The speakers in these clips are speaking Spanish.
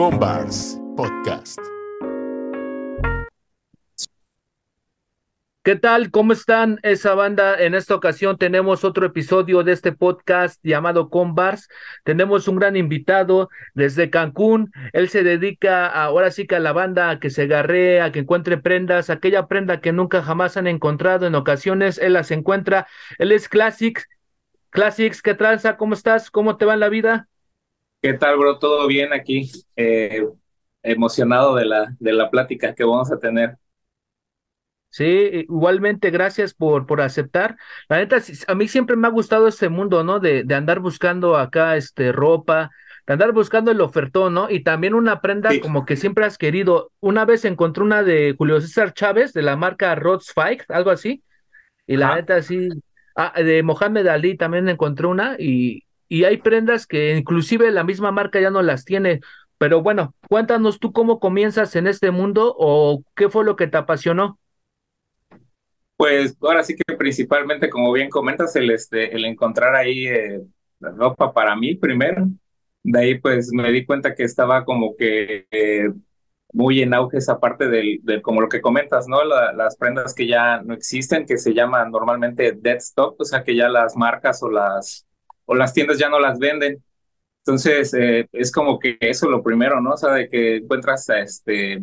Combars Podcast. ¿Qué tal? ¿Cómo están esa banda? En esta ocasión tenemos otro episodio de este podcast llamado Combars. Tenemos un gran invitado desde Cancún. Él se dedica ahora sí que a la banda a que se agarre, a que encuentre prendas, aquella prenda que nunca jamás han encontrado. En ocasiones él las encuentra. Él es Classics. Classics, ¿qué tranza? ¿Cómo estás? ¿Cómo te va en la vida? ¿Qué tal, bro? ¿Todo bien aquí? Eh, emocionado de la, de la plática que vamos a tener. Sí, igualmente, gracias por, por aceptar. La neta, a mí siempre me ha gustado este mundo, ¿no? De, de andar buscando acá, este, ropa, de andar buscando el ofertón, ¿no? Y también una prenda como que siempre has querido. Una vez encontré una de Julio César Chávez, de la marca Rods Fight, algo así. Y la neta, sí. Ah, de Mohamed Ali también encontré una y, y hay prendas que inclusive la misma marca ya no las tiene. Pero bueno, cuéntanos tú cómo comienzas en este mundo o qué fue lo que te apasionó. Pues ahora sí que principalmente, como bien comentas, el, este, el encontrar ahí eh, ropa para mí primero. De ahí pues me di cuenta que estaba como que eh, muy en auge esa parte del, como lo que comentas, ¿no? las prendas que ya no existen, que se llaman normalmente dead stock, o sea que ya las marcas o las, o las tiendas ya no las venden. Entonces, eh, es como que eso lo primero, ¿no? O sea, de que encuentras este,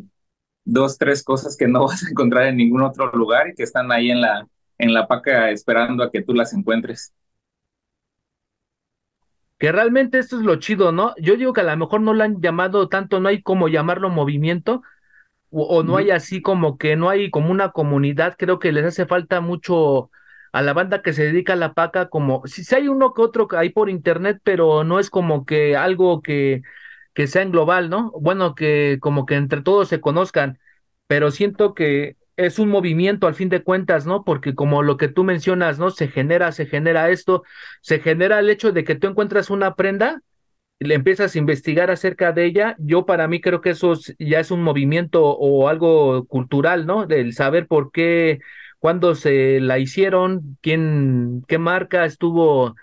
dos, tres cosas que no vas a encontrar en ningún otro lugar y que están ahí en la, en la paca esperando a que tú las encuentres. Que realmente esto es lo chido, ¿no? Yo digo que a lo mejor no lo han llamado tanto, no hay como llamarlo movimiento, o, no hay así como que no hay como una comunidad, creo que les hace falta mucho a la banda que se dedica a la paca, como si, si hay uno que otro hay por internet, pero no es como que algo que que sea en global, ¿no? Bueno, que como que entre todos se conozcan, pero siento que es un movimiento al fin de cuentas, ¿no? Porque como lo que tú mencionas, ¿no? Se genera, se genera esto, se genera el hecho de que tú encuentras una prenda le empiezas a investigar acerca de ella. Yo para mí creo que eso ya es un movimiento o algo cultural, ¿no? Del saber por qué, cuándo se la hicieron, quién, qué marca estuvo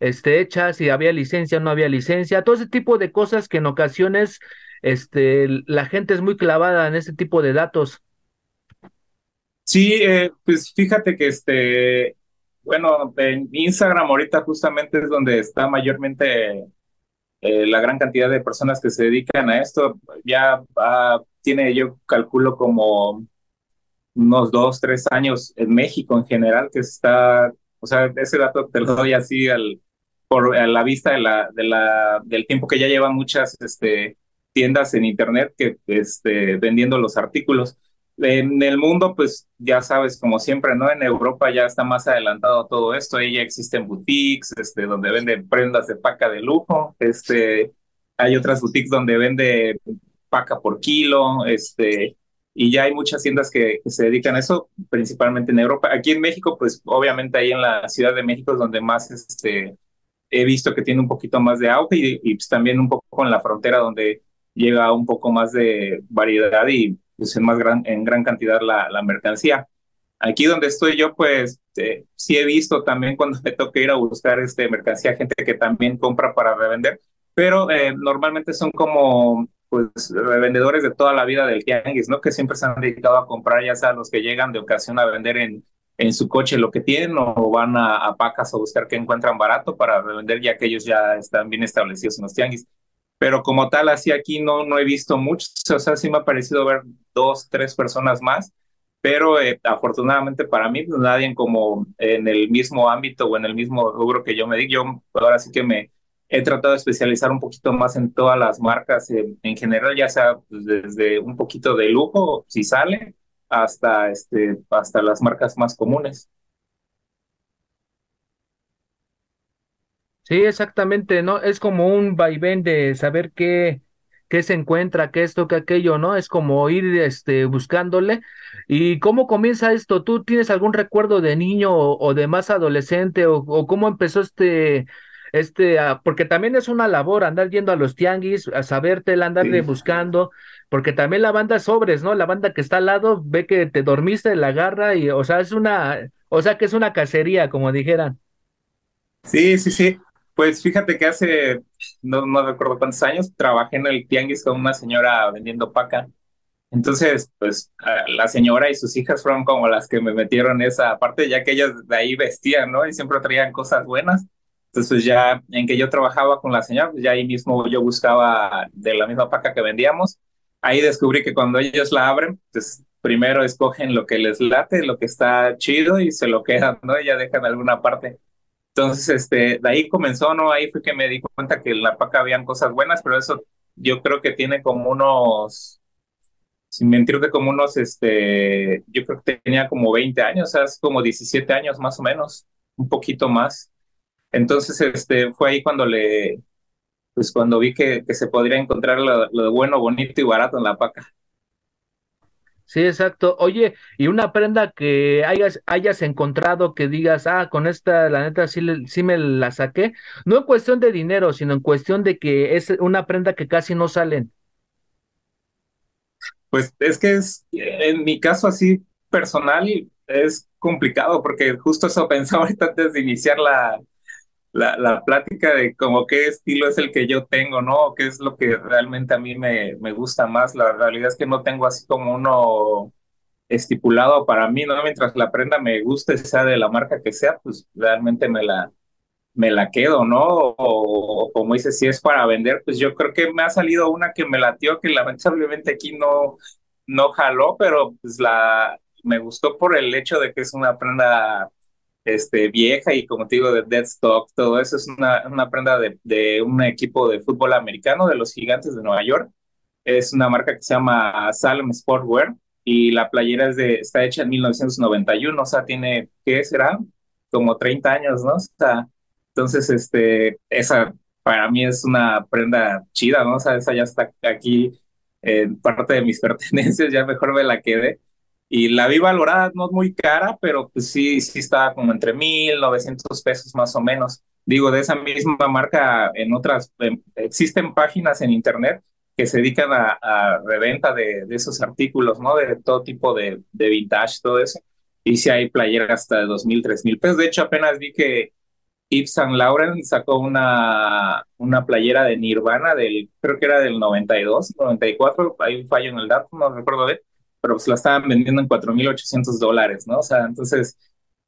este, hecha, si había licencia no había licencia, todo ese tipo de cosas que en ocasiones este, la gente es muy clavada en ese tipo de datos. Sí, eh, pues fíjate que este, bueno, en Instagram ahorita justamente es donde está mayormente eh, la gran cantidad de personas que se dedican a esto. Ya tiene, yo calculo como unos dos, tres años en México en general que está, o sea, ese dato te lo doy así al, por la vista de la, de la, del tiempo que ya llevan muchas este, tiendas en Internet que, este, vendiendo los artículos. En el mundo, pues ya sabes, como siempre, ¿no? En Europa ya está más adelantado todo esto, ahí ya existen boutiques, este, donde venden prendas de paca de lujo, este, hay otras boutiques donde vende paca por kilo, este, y ya hay muchas tiendas que, que, se dedican a eso, principalmente en Europa. Aquí en México, pues obviamente ahí en la Ciudad de México es donde más este, he visto que tiene un poquito más de auge y, pues también un poco en la frontera donde llega un poco más de variedad y pues en más gran, en gran cantidad la, la mercancía. Aquí donde estoy yo, pues eh, sí he visto también cuando me toca ir a buscar este mercancía, gente que también compra para revender, pero eh, normalmente son como pues revendedores de toda la vida del tianguis, ¿no? Que siempre se han dedicado a comprar, ya sea los que llegan de ocasión a vender en, en su coche lo que tienen o van a, pacas a buscar que encuentran barato para revender ya que ellos ya están bien establecidos en los tianguis. Pero como tal, así aquí no, no he visto muchos, o sea, sí me ha parecido ver dos, tres personas más, pero eh, afortunadamente para mí, pues, nadie como en el mismo ámbito o en el mismo rubro que yo me di, yo ahora sí que me he tratado de especializar un poquito más en todas las marcas en, general, ya sea pues, desde un poquito de lujo, si sale, hasta, este, hasta las marcas más comunes. Sí, exactamente, ¿no? Es como un vaivén de saber qué, qué se encuentra, qué esto, qué aquello, ¿no? Es como ir este, buscándole. ¿Y cómo comienza esto? ¿Tú tienes algún recuerdo de niño o, de más adolescente o, o, cómo empezó este, este, ah, porque también es una labor andar yendo a los tianguis, a saberte, andarle buscando, porque también la banda sobres, ¿no? La banda que está al lado ve que te dormiste, la agarra y, o sea, es una, o sea, que es una cacería, como dijeran. Sí, sí, sí. Pues fíjate que hace, no, no recuerdo cuántos años, trabajé en el tianguis con una señora vendiendo paca. Entonces, pues la señora y sus hijas fueron como las que me metieron esa parte, ya que ellas de ahí vestían, ¿no? Y siempre traían cosas buenas. Entonces, ya en que yo trabajaba con la señora, pues ya ahí mismo yo buscaba de la misma paca que vendíamos. Ahí descubrí que cuando ellos la abren, pues primero escogen lo que les late, lo que está chido y se lo quedan, ¿no? Y ya dejan alguna parte. Entonces, este, de ahí comenzó, ¿no? Ahí fue que me di cuenta que en la paca habían cosas buenas, pero eso yo creo que tiene como unos, sin mentirte, como unos, este, yo creo que tenía como 20 años, o sea, es como 17 años más o menos, un poquito más. Entonces, este, fue ahí cuando le, pues cuando vi que, que se podría encontrar lo, lo bueno, bonito y barato en la paca. Sí, exacto. Oye, y una prenda que hayas, hayas encontrado que digas, ah, con esta, la neta, sí, sí me la saqué. No en cuestión de dinero, sino en cuestión de que es una prenda que casi no salen. Pues es que es, en mi caso así personal, es complicado porque justo eso pensaba ahorita antes de iniciar la, la, la plática de como qué estilo es el que yo tengo, ¿no? ¿Qué es lo que realmente a mí me, me gusta más? La realidad es que no tengo así como uno estipulado para mí, ¿no? Mientras la prenda me guste, sea de la marca que sea, pues realmente me la, me la quedo, ¿no? O, como dice, si es para vender, pues yo creo que me ha salido una que me latió, que lamentablemente aquí no, no jaló, pero pues la, me gustó por el hecho de que es una prenda este, vieja y como te digo, de Deadstock, todo eso es una, una prenda de, de, un equipo de fútbol americano de los gigantes de Nueva York. Es una marca que se llama Salem Sportwear y la playera es de, está hecha en 1991, o sea, tiene, ¿qué será? Como 30 años, ¿no? O sea, entonces, este, esa para mí es una prenda chida, ¿no? O sea, esa ya está aquí en parte de mis pertenencias, ya mejor me la quedé y la vi valorada, no muy cara, pero pues sí, sí estaba como entre mil, novecientos pesos más o menos. Digo, de esa misma marca, en otras, existen páginas en internet que se dedican a, a reventa de, de, esos artículos, ¿no? De todo tipo de, de vintage, todo eso. Y si hay playeras hasta de dos mil, tres mil pesos. De hecho, apenas vi que Yves Saint Laurent sacó una, una playera de Nirvana del, creo que era del 92, 94, hay un fallo en el dato, no recuerdo bien pero pues la estaban vendiendo en 4.800 dólares, ¿no? O sea, entonces,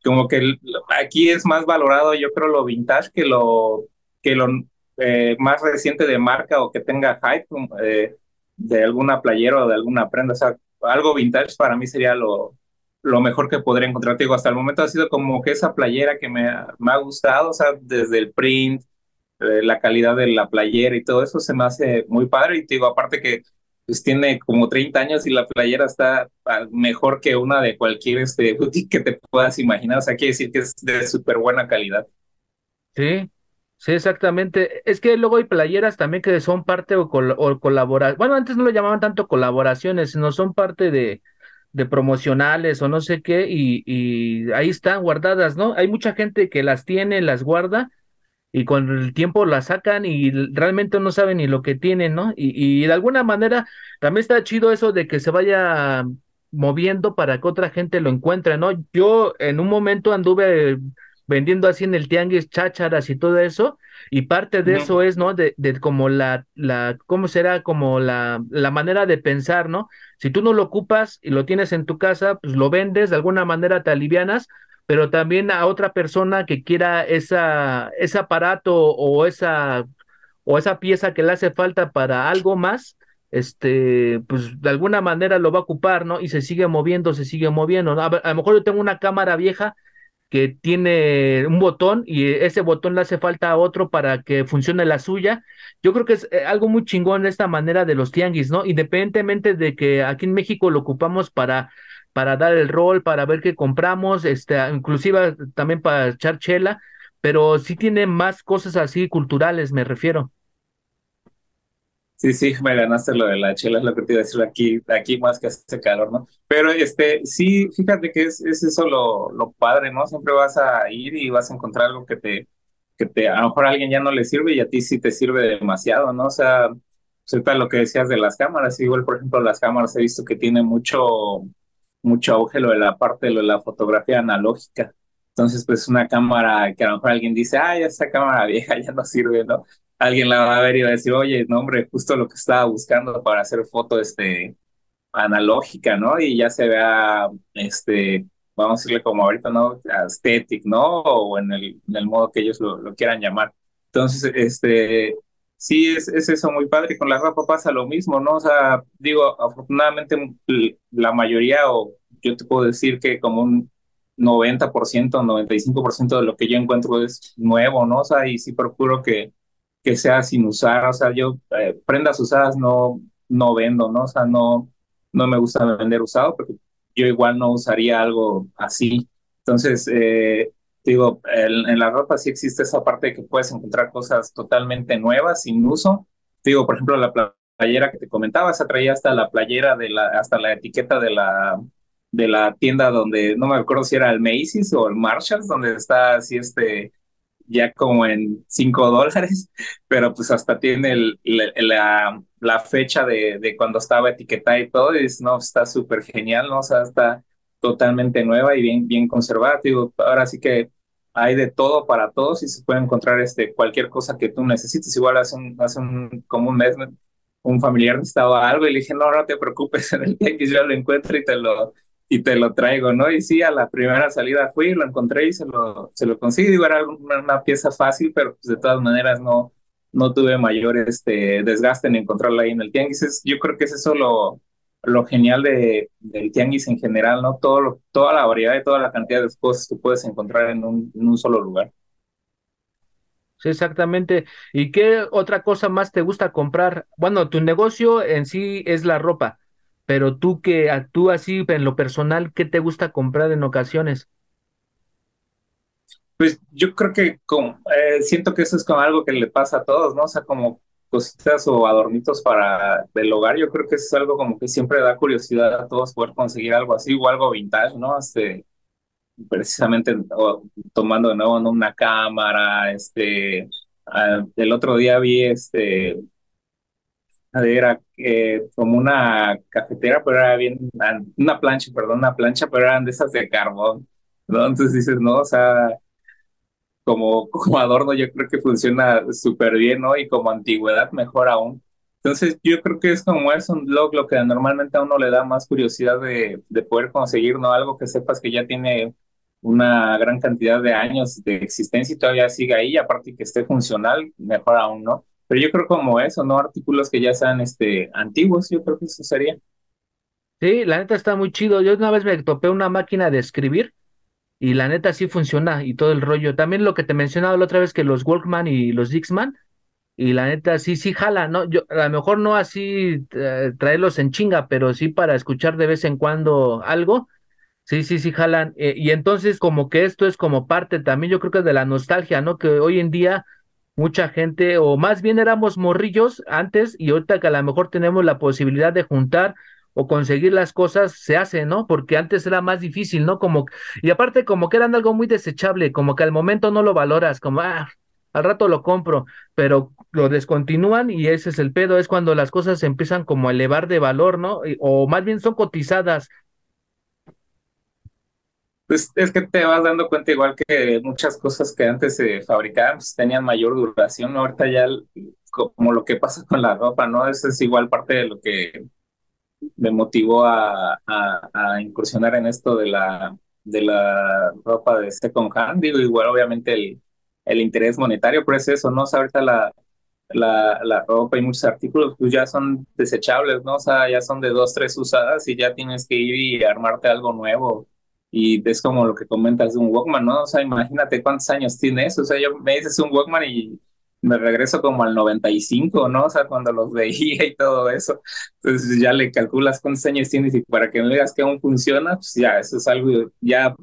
como que aquí es más valorado, yo creo, lo vintage que lo, que lo eh, más reciente de marca o que tenga hype eh, de alguna playera o de alguna prenda. O sea, algo vintage para mí sería lo, lo mejor que podría encontrar. Te digo, hasta el momento ha sido como que esa playera que me, me ha gustado, o sea, desde el print, eh, la calidad de la playera y todo eso se me hace muy padre. Y te digo, aparte que pues tiene como 30 años y la playera está ah, mejor que una de cualquier este, boutique que te puedas imaginar. O sea, quiere decir que es de súper buena calidad. Sí, sí, exactamente. Es que luego hay playeras también que son parte o, col o colaborar. Bueno, antes no lo llamaban tanto colaboraciones, sino son parte de, de promocionales o no sé qué, y, y ahí están guardadas, ¿no? Hay mucha gente que las tiene, las guarda y con el tiempo la sacan y realmente no saben ni lo que tienen, ¿no? Y, y, de alguna manera también está chido eso de que se vaya moviendo para que otra gente lo encuentre, ¿no? Yo en un momento anduve vendiendo así en el tianguis chácharas y todo eso, y parte de eso es, ¿no? De, de como la, la, ¿cómo será? Como la, la manera de pensar, ¿no? Si tú no lo ocupas y lo tienes en tu casa, pues lo vendes, de alguna manera te alivianas, pero también a otra persona que quiera esa, ese aparato o esa, o esa pieza que le hace falta para algo más, este, pues de alguna manera lo va a ocupar, ¿no? Y se sigue moviendo, se sigue moviendo. A, a lo mejor yo tengo una cámara vieja que tiene un botón y ese botón le hace falta a otro para que funcione la suya. Yo creo que es eh, algo muy chingón esta manera de los tianguis, ¿no? Independientemente de que aquí en México lo ocupamos para para dar el rol, para ver qué compramos, este, inclusive también para echar chela, pero sí tiene más cosas así culturales, me refiero. Sí, sí, me ganaste lo de la chela, es lo que te iba a decir aquí, aquí más que hace calor, ¿no? Pero este, sí, fíjate que es, es eso lo, lo padre, ¿no? Siempre vas a ir y vas a encontrar algo que te, que te, a lo mejor a alguien ya no le sirve y a ti sí te sirve demasiado, ¿no? O sea, sepa lo que decías de las cámaras, igual, por ejemplo, las cámaras he visto que tiene mucho, mucho auge lo de la parte de, lo de la fotografía analógica. Entonces, pues una cámara que a lo mejor alguien dice, ah, ya esta cámara vieja ya no sirve, ¿no? Alguien la va a ver y va a decir, oye, no, hombre, justo lo que estaba buscando para hacer foto este, analógica, ¿no? Y ya se vea, este, vamos a decirle como ahorita, ¿no? Aesthetic, ¿no? O en el, en el modo que ellos lo, lo quieran llamar. Entonces, este, sí, es, es eso muy padre. Con la ropa pasa lo mismo, ¿no? O sea, digo, afortunadamente la mayoría, o yo te puedo decir que como un 90%, 95% de lo que yo encuentro es nuevo, ¿no? O sea, y sí procuro que, que sea sin usar, o sea, yo eh, prendas usadas no, no vendo, ¿no? O sea, no, no me gusta vender usado, porque yo igual no usaría algo así. Entonces, eh, digo, en, la ropa sí existe esa parte de que puedes encontrar cosas totalmente nuevas, sin uso. Digo, por ejemplo, la playera que te comentaba, se traía hasta la playera de la, hasta la etiqueta de la, de la tienda donde, no me acuerdo si era el Macy's o el Marshalls, donde está así este, ya como en 5 dólares, pero pues hasta tiene el, la, la, fecha de, de, cuando estaba etiquetada y todo, y no, está súper genial, ¿no? O sea, está totalmente nueva y bien, bien conservada. Digo, ahora sí que hay de todo para todos y se puede encontrar este, cualquier cosa que tú necesites. Igual hace un, hace un, como un mes un familiar necesitaba algo y le dije, no, no te preocupes, en el X yo lo encuentro y te lo, y te lo traigo, ¿no? Y sí, a la primera salida fui, lo encontré y se lo, se lo conseguí. Digo, era una, pieza fácil, pero pues de todas maneras no, no tuve mayor este, desgaste en encontrarla ahí en el tianguis. yo creo que es eso lo, lo genial de, del tianguis en general, ¿no? Todo toda la variedad y toda la cantidad de cosas que puedes encontrar en un, en un solo lugar. Sí, exactamente. ¿Y qué otra cosa más te gusta comprar? Bueno, tu negocio en sí es la ropa, pero tú que actúas así en lo personal, ¿qué te gusta comprar en ocasiones? Pues yo creo que como, eh, siento que eso es como algo que le pasa a todos, ¿no? O sea, como cositas o adornitos para el hogar, yo creo que es algo como que siempre da curiosidad a todos poder conseguir algo así o algo vintage, ¿no? Este, precisamente tomando de nuevo una cámara, este, ah, el otro día vi este era eh, como una cafetera, pero era bien, una plancha, perdón, una plancha, pero eran de esas de carbón, ¿no? Entonces dices, no, o sea, como, como adorno yo creo que funciona súper bien, ¿no? Y como antigüedad mejor aún. Entonces yo creo que es como es un blog lo que normalmente a uno le da más curiosidad de, de poder conseguir, ¿no? Algo que sepas que ya tiene una gran cantidad de años de existencia y todavía sigue ahí, aparte que esté funcional, mejor aún, ¿no? Pero yo creo como eso, ¿no? Artículos que ya sean este, antiguos, yo creo que eso sería. Sí, la neta está muy chido. Yo una vez me topé una máquina de escribir y la neta sí funciona y todo el rollo. También lo que te mencionaba la otra vez que los Walkman y los Dixman y la neta sí, sí jala, ¿no? Yo a lo mejor no así eh, traerlos en chinga, pero sí para escuchar de vez en cuando algo. Sí, sí, sí, jalan. Eh, y entonces como que esto es como parte también, yo creo que de la nostalgia, ¿no? Que hoy en día mucha gente, o más bien éramos morrillos antes y ahorita que a lo mejor tenemos la posibilidad de juntar o conseguir las cosas, se hace, ¿no? Porque antes era más difícil, ¿no? Como, y aparte como que eran algo muy desechable, como que al momento no lo valoras, como, ah, al rato lo compro, pero lo descontinúan y ese es el pedo, es cuando las cosas se empiezan como a elevar de valor, ¿no? O más bien son cotizadas pues es que te vas dando cuenta igual que muchas cosas que antes se fabricaban pues, tenían mayor duración, ahorita ya como lo que pasa con la ropa, ¿no? Eso es igual parte de lo que me motivó a, a, incursionar en esto de la, de la ropa de second hand, digo, igual obviamente el, el interés monetario, pero es eso, ¿no? O sea, ahorita la, la, la ropa y muchos artículos pues ya son desechables, ¿no? O sea, ya son de dos, tres usadas y ya tienes que ir y armarte algo nuevo y es como lo que comentas de un Walkman, ¿no? O sea, imagínate cuántos años tiene eso. O sea, yo me dices un Walkman y me regreso como al 95, ¿no? O sea, cuando los veía y todo eso. Entonces ya le calculas cuántos años tienes y para que me digas que aún funciona, pues ya, eso es algo, ya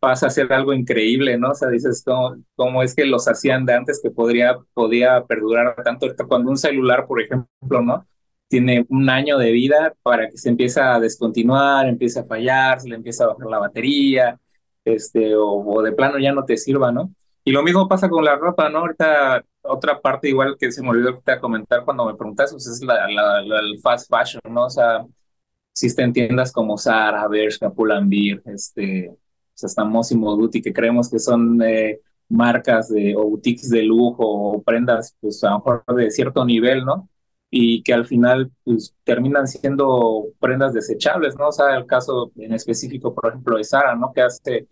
pasa a ser algo increíble, ¿no? O sea, dices, ¿cómo, cómo es que los hacían de antes que podría, podía perdurar tanto? Cuando un celular, por ejemplo, ¿no? tiene un año de vida para que se empiece a descontinuar, empiece a fallar, se le empieza a bajar la batería, este, o, de plano ya no te sirva, ¿no? Y lo mismo pasa con la ropa, ¿no? Ahorita otra parte igual que se me olvidó comentar cuando me preguntas, pues es la, el fast fashion, ¿no? O sea, existen tiendas como Zara, Bershka, Pull&Bear, este, pues hasta Mossimo Duty, que creemos que son eh, marcas de, o boutiques de lujo o prendas, pues a lo mejor de cierto nivel, ¿no? Y que al final, pues terminan siendo prendas desechables, ¿no? O sea, el caso en específico, por ejemplo, de Sara, ¿no? Que hace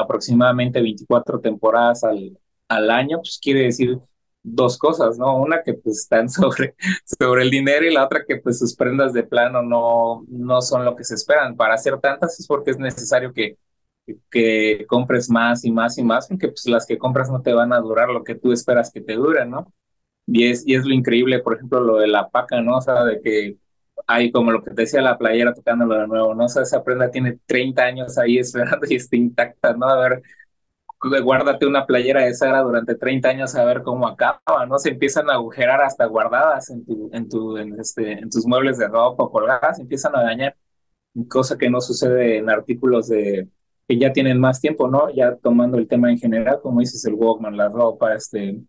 aproximadamente 24 temporadas al, al año, pues quiere decir dos cosas, ¿no? Una que pues están sobre, sobre el dinero y la otra que pues sus prendas de plano no, no son lo que se esperan. Para hacer tantas es porque es necesario que, que compres más y más y más, porque pues las que compras no te van a durar lo que tú esperas que te duren, ¿no? Y es, y es lo increíble, por ejemplo, lo de la paca, ¿no? O sea, de que hay como lo que te decía la playera tocándolo de nuevo, ¿no? O sea, esa prenda tiene 30 años ahí esperando y está intacta, ¿no? A ver, guárdate una playera de Sara durante 30 años a ver cómo acaba, ¿no? Se empiezan a agujerar hasta guardadas en, tu, en, tu, en, este, en tus muebles de ropa colgadas, se empiezan a dañar, cosa que no sucede en artículos de que ya tienen más tiempo, ¿no? Ya tomando el tema en general, como dices, el Walkman, la ropa, este,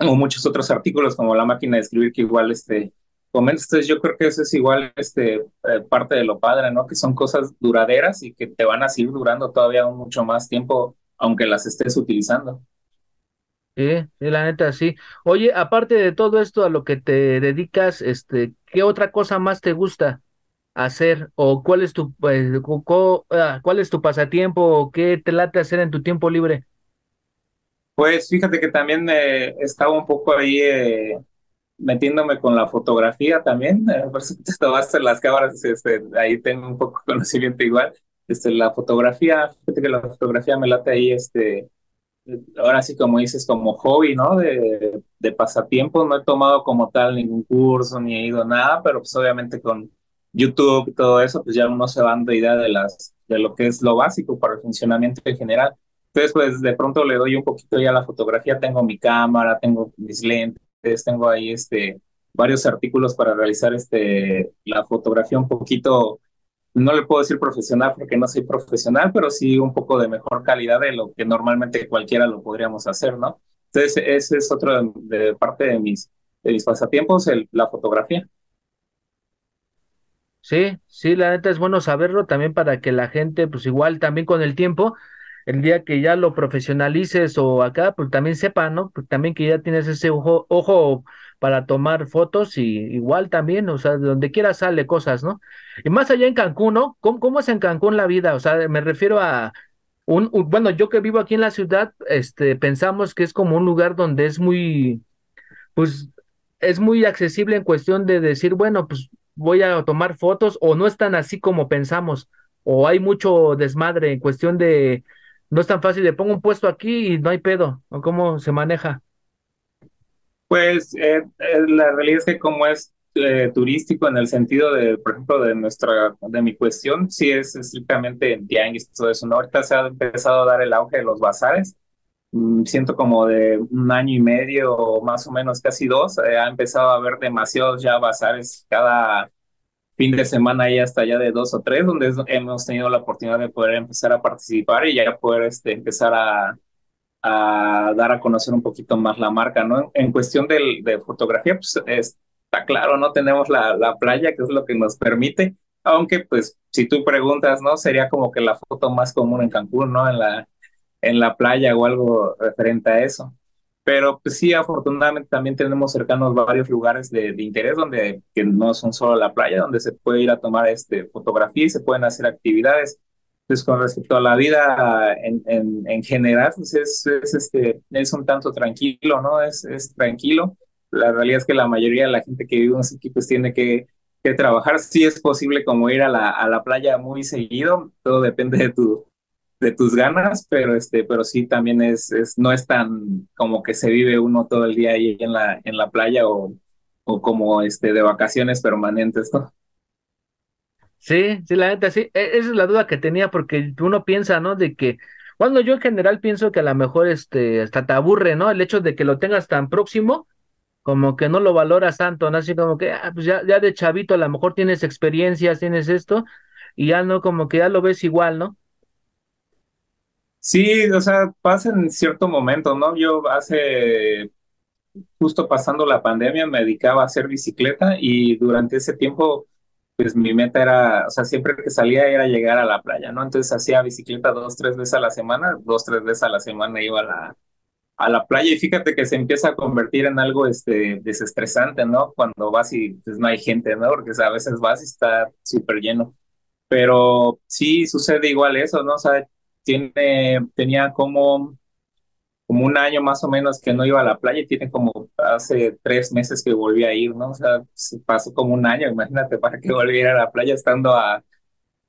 o muchos otros artículos como la máquina de escribir que igual, este, comentas, entonces yo creo que eso es igual, este, eh, parte de lo padre, ¿no? Que son cosas duraderas y que te van a seguir durando todavía mucho más tiempo aunque las estés utilizando. Sí, sí, la neta, sí. Oye, aparte de todo esto a lo que te dedicas, este, ¿qué otra cosa más te gusta hacer? ¿O cuál es tu, pues, ah, cuál es tu pasatiempo? ¿O qué te late hacer en tu tiempo libre? Pues fíjate que también eh, estaba un poco ahí eh, metiéndome con la fotografía también. Eh, por tomaste las cámaras, este, ahí tengo un poco de conocimiento igual este, la fotografía, fíjate que la fotografía me late ahí, este, ahora sí como dices, como hobby, ¿no? De, de pasatiempo, no he tomado como tal ningún curso ni he ido nada, pero pues obviamente con YouTube y todo eso, pues ya uno se va dando idea de las, de lo que es lo básico para el funcionamiento en general. Entonces, pues de pronto le doy un poquito ya a la fotografía, tengo mi cámara, tengo mis lentes, tengo ahí este, varios artículos para realizar este, la fotografía un poquito no le puedo decir profesional porque no soy profesional, pero sí un poco de mejor calidad de lo que normalmente cualquiera lo podríamos hacer, ¿no? Entonces, ese es otro de, parte de mis, de mis pasatiempos, la fotografía. Sí, sí, la neta es bueno saberlo también para que la gente, pues igual también con el tiempo, el día que ya lo profesionalices o acá, pues también sepa, ¿no? Pues también que ya tienes ese ojo, para tomar fotos y igual también, o sea, de donde quiera sale cosas, ¿no? Y más allá en Cancún, ¿no? ¿Cómo, cómo es en Cancún la vida? O sea, me refiero a un, bueno, yo que vivo aquí en la ciudad, este, pensamos que es como un lugar donde es muy, pues, es muy accesible en cuestión de decir, bueno, pues voy a tomar fotos o no es tan así como pensamos, o hay mucho desmadre en cuestión de, no es tan fácil de pongo un puesto aquí y no hay pedo, o cómo se maneja. Pues eh, eh, la realidad es que como es eh, turístico en el sentido de, por ejemplo, de nuestra, de mi cuestión, sí es estrictamente en tianguis, todo eso, ¿no? Ahorita se ha empezado a dar el auge de los bazares, mm, siento como de un año y medio más o menos, casi dos, ha empezado a haber demasiados ya bazares cada fin de semana y hasta ya de dos o tres, donde hemos tenido la oportunidad de poder empezar a participar y ya poder este, empezar a a dar a conocer un poquito más la marca, ¿no? En cuestión del, de fotografía, pues está claro, no tenemos la, la playa, que es lo que nos permite, aunque pues si tú preguntas, ¿no? Sería como que la foto más común en Cancún, ¿no? En la, en la playa o algo referente a eso. Pero pues sí, afortunadamente también tenemos cercanos varios lugares de, de, interés donde que no son solo la playa, donde se puede ir a tomar este, fotografía y se pueden hacer actividades. Pues con respecto a la vida en, en, en general, pues es, es, este, es un tanto tranquilo, ¿no? Es, es tranquilo. La realidad es que la mayoría de la gente que vive en ese equipo tiene que, que trabajar. Sí es posible como ir a la, a la playa muy seguido, todo depende de tu, de tus ganas, pero este, pero sí también es, es, no es tan como que se vive uno todo el día ahí en la, en la playa o, o como este de vacaciones permanentes, ¿no? Sí, sí, la neta, sí. E, esa es la duda que tenía porque uno piensa, ¿no? De que, bueno, yo en general pienso que a lo mejor este, hasta te aburre, ¿no? El hecho de que lo tengas tan próximo, como que no lo valoras tanto, ¿no? Así como que, ah, pues ya, ya de chavito a lo mejor tienes experiencias, tienes esto, y ya no, como que ya lo ves igual, ¿no? Sí, o sea, pasa en cierto momento, ¿no? Yo hace, justo pasando la pandemia, me dedicaba a hacer bicicleta y durante ese tiempo pues mi meta era, o sea, siempre que salía era llegar a la playa, ¿no? Entonces hacía bicicleta dos, tres veces a la semana, dos, tres veces a la semana iba a la, a la playa y fíjate que se empieza a convertir en algo este, desestresante, ¿no? Cuando vas y pues, no hay gente, ¿no? Porque a veces vas y está súper lleno. Pero sí sucede igual eso, ¿no? O sea, tiene, tenía como, como un año más o menos que no iba a la playa tiene como hace tres meses que volví a ir, ¿no? O sea, pasó como un año, imagínate, para que volviera a la playa estando a,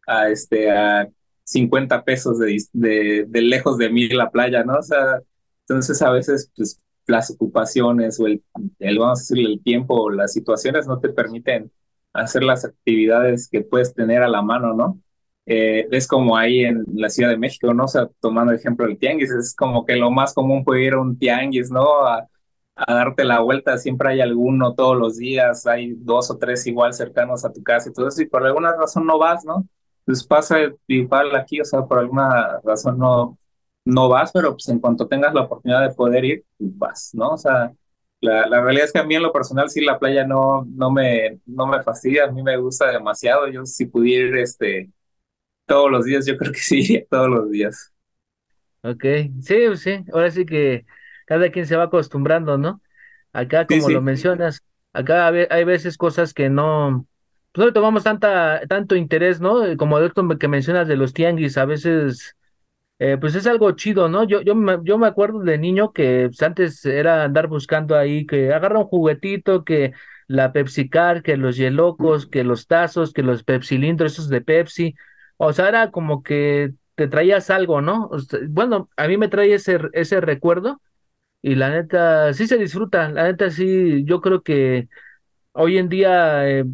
a, este, a 50 pesos de, de, de lejos de mí la playa, ¿no? O sea, entonces a veces pues, las ocupaciones o el, el, vamos a decir, el tiempo o las situaciones no te permiten hacer las actividades que puedes tener a la mano, ¿no? Eh, es como ahí en la Ciudad de México, ¿no? O sea, tomando el ejemplo del tianguis, es como que lo más común puede ir a un tianguis, ¿no? A, a darte la vuelta, siempre hay alguno todos los días, hay dos o tres igual cercanos a tu casa y todo eso, y por alguna razón no vas, ¿no? Pues pasa igual aquí, o sea, por alguna razón no, no vas, pero pues en cuanto tengas la oportunidad de poder ir, pues vas, ¿no? O sea, la, la, realidad es que a mí en lo personal sí la playa no, no, me, no me fastidia, a mí me gusta demasiado, yo si pudiera ir este, todos los días, yo creo que sí, todos los días. Ok, sí, sí, ahora sí que cada quien se va acostumbrando, ¿no? Acá, como sí, sí. lo mencionas, acá hay veces cosas que no, pues no le tomamos tanta, tanto interés, ¿no? Como esto que mencionas de los tianguis, a veces eh, pues es algo chido, ¿no? Yo, yo, me, yo me acuerdo de niño que pues, antes era andar buscando ahí, que agarra un juguetito, que la Pepsi Car, que los Yelocos, que los tazos, que los Pepsilindros, esos de Pepsi. O sea, era como que te traías algo, ¿no? Bueno, a mí me trae ese, ese recuerdo y la neta sí se disfruta, la neta sí, yo creo que hoy en día, eh,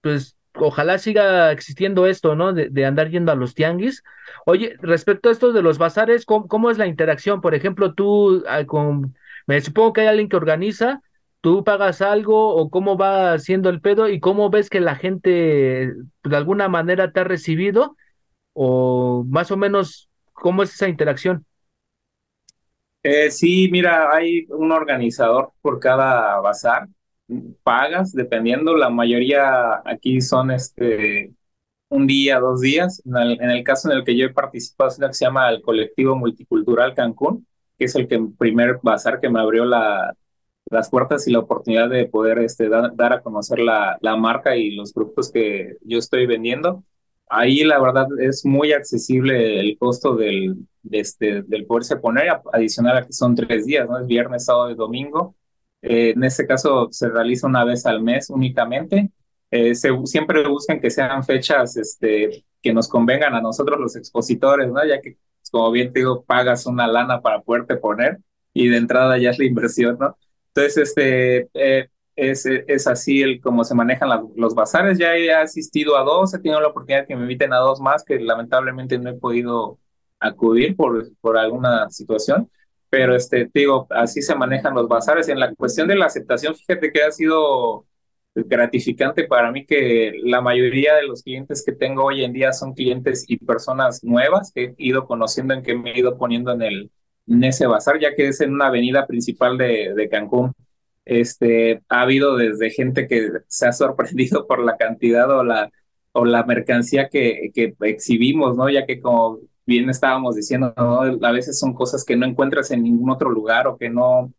pues ojalá siga existiendo esto, ¿no? De, de, andar yendo a los tianguis. Oye, respecto a esto de los bazares, ¿cómo, cómo es la interacción? Por ejemplo, tú, ah, con, me supongo que hay alguien que organiza, tú pagas algo o cómo va siendo el pedo y cómo ves que la gente de alguna manera te ha recibido o más o menos cómo es esa interacción. Eh, sí, mira, hay un organizador por cada bazar pagas, dependiendo, la mayoría aquí son este un día, dos días. En el, caso en el que yo he participado es una que se llama el Colectivo Multicultural Cancún, que es el que primer bazar que me abrió la, las puertas y la oportunidad de poder este, da, dar a conocer la, la marca y los productos que yo estoy vendiendo. Ahí la verdad es muy accesible el costo del, de este, del poderse poner, adicional a que son tres días, ¿no? Es viernes, sábado y domingo eh, en este caso se realiza una vez al mes únicamente. Eh, se, siempre buscan que sean fechas este, que nos convengan a nosotros los expositores, ¿no? Ya que, como bien te digo, pagas una lana para poderte poner y de entrada ya es la inversión, ¿no? Entonces, este, eh, es, es así el cómo se manejan los bazares. Ya he asistido a dos, he tenido la oportunidad que me inviten a dos más, que lamentablemente no he podido acudir por, por alguna situación pero este, digo, así se manejan los bazares. En la cuestión de la aceptación, fíjate que ha sido gratificante para mí que la mayoría de los clientes que tengo hoy en día son clientes y personas nuevas que he ido conociendo, en que me he ido poniendo en, el, en ese bazar, ya que es en una avenida principal de, de Cancún. Este, ha habido desde gente que se ha sorprendido por la cantidad o la, o la mercancía que, que exhibimos, ¿no? Ya que como bien estábamos diciendo, a veces son cosas que no encuentras en ningún otro lugar o que no,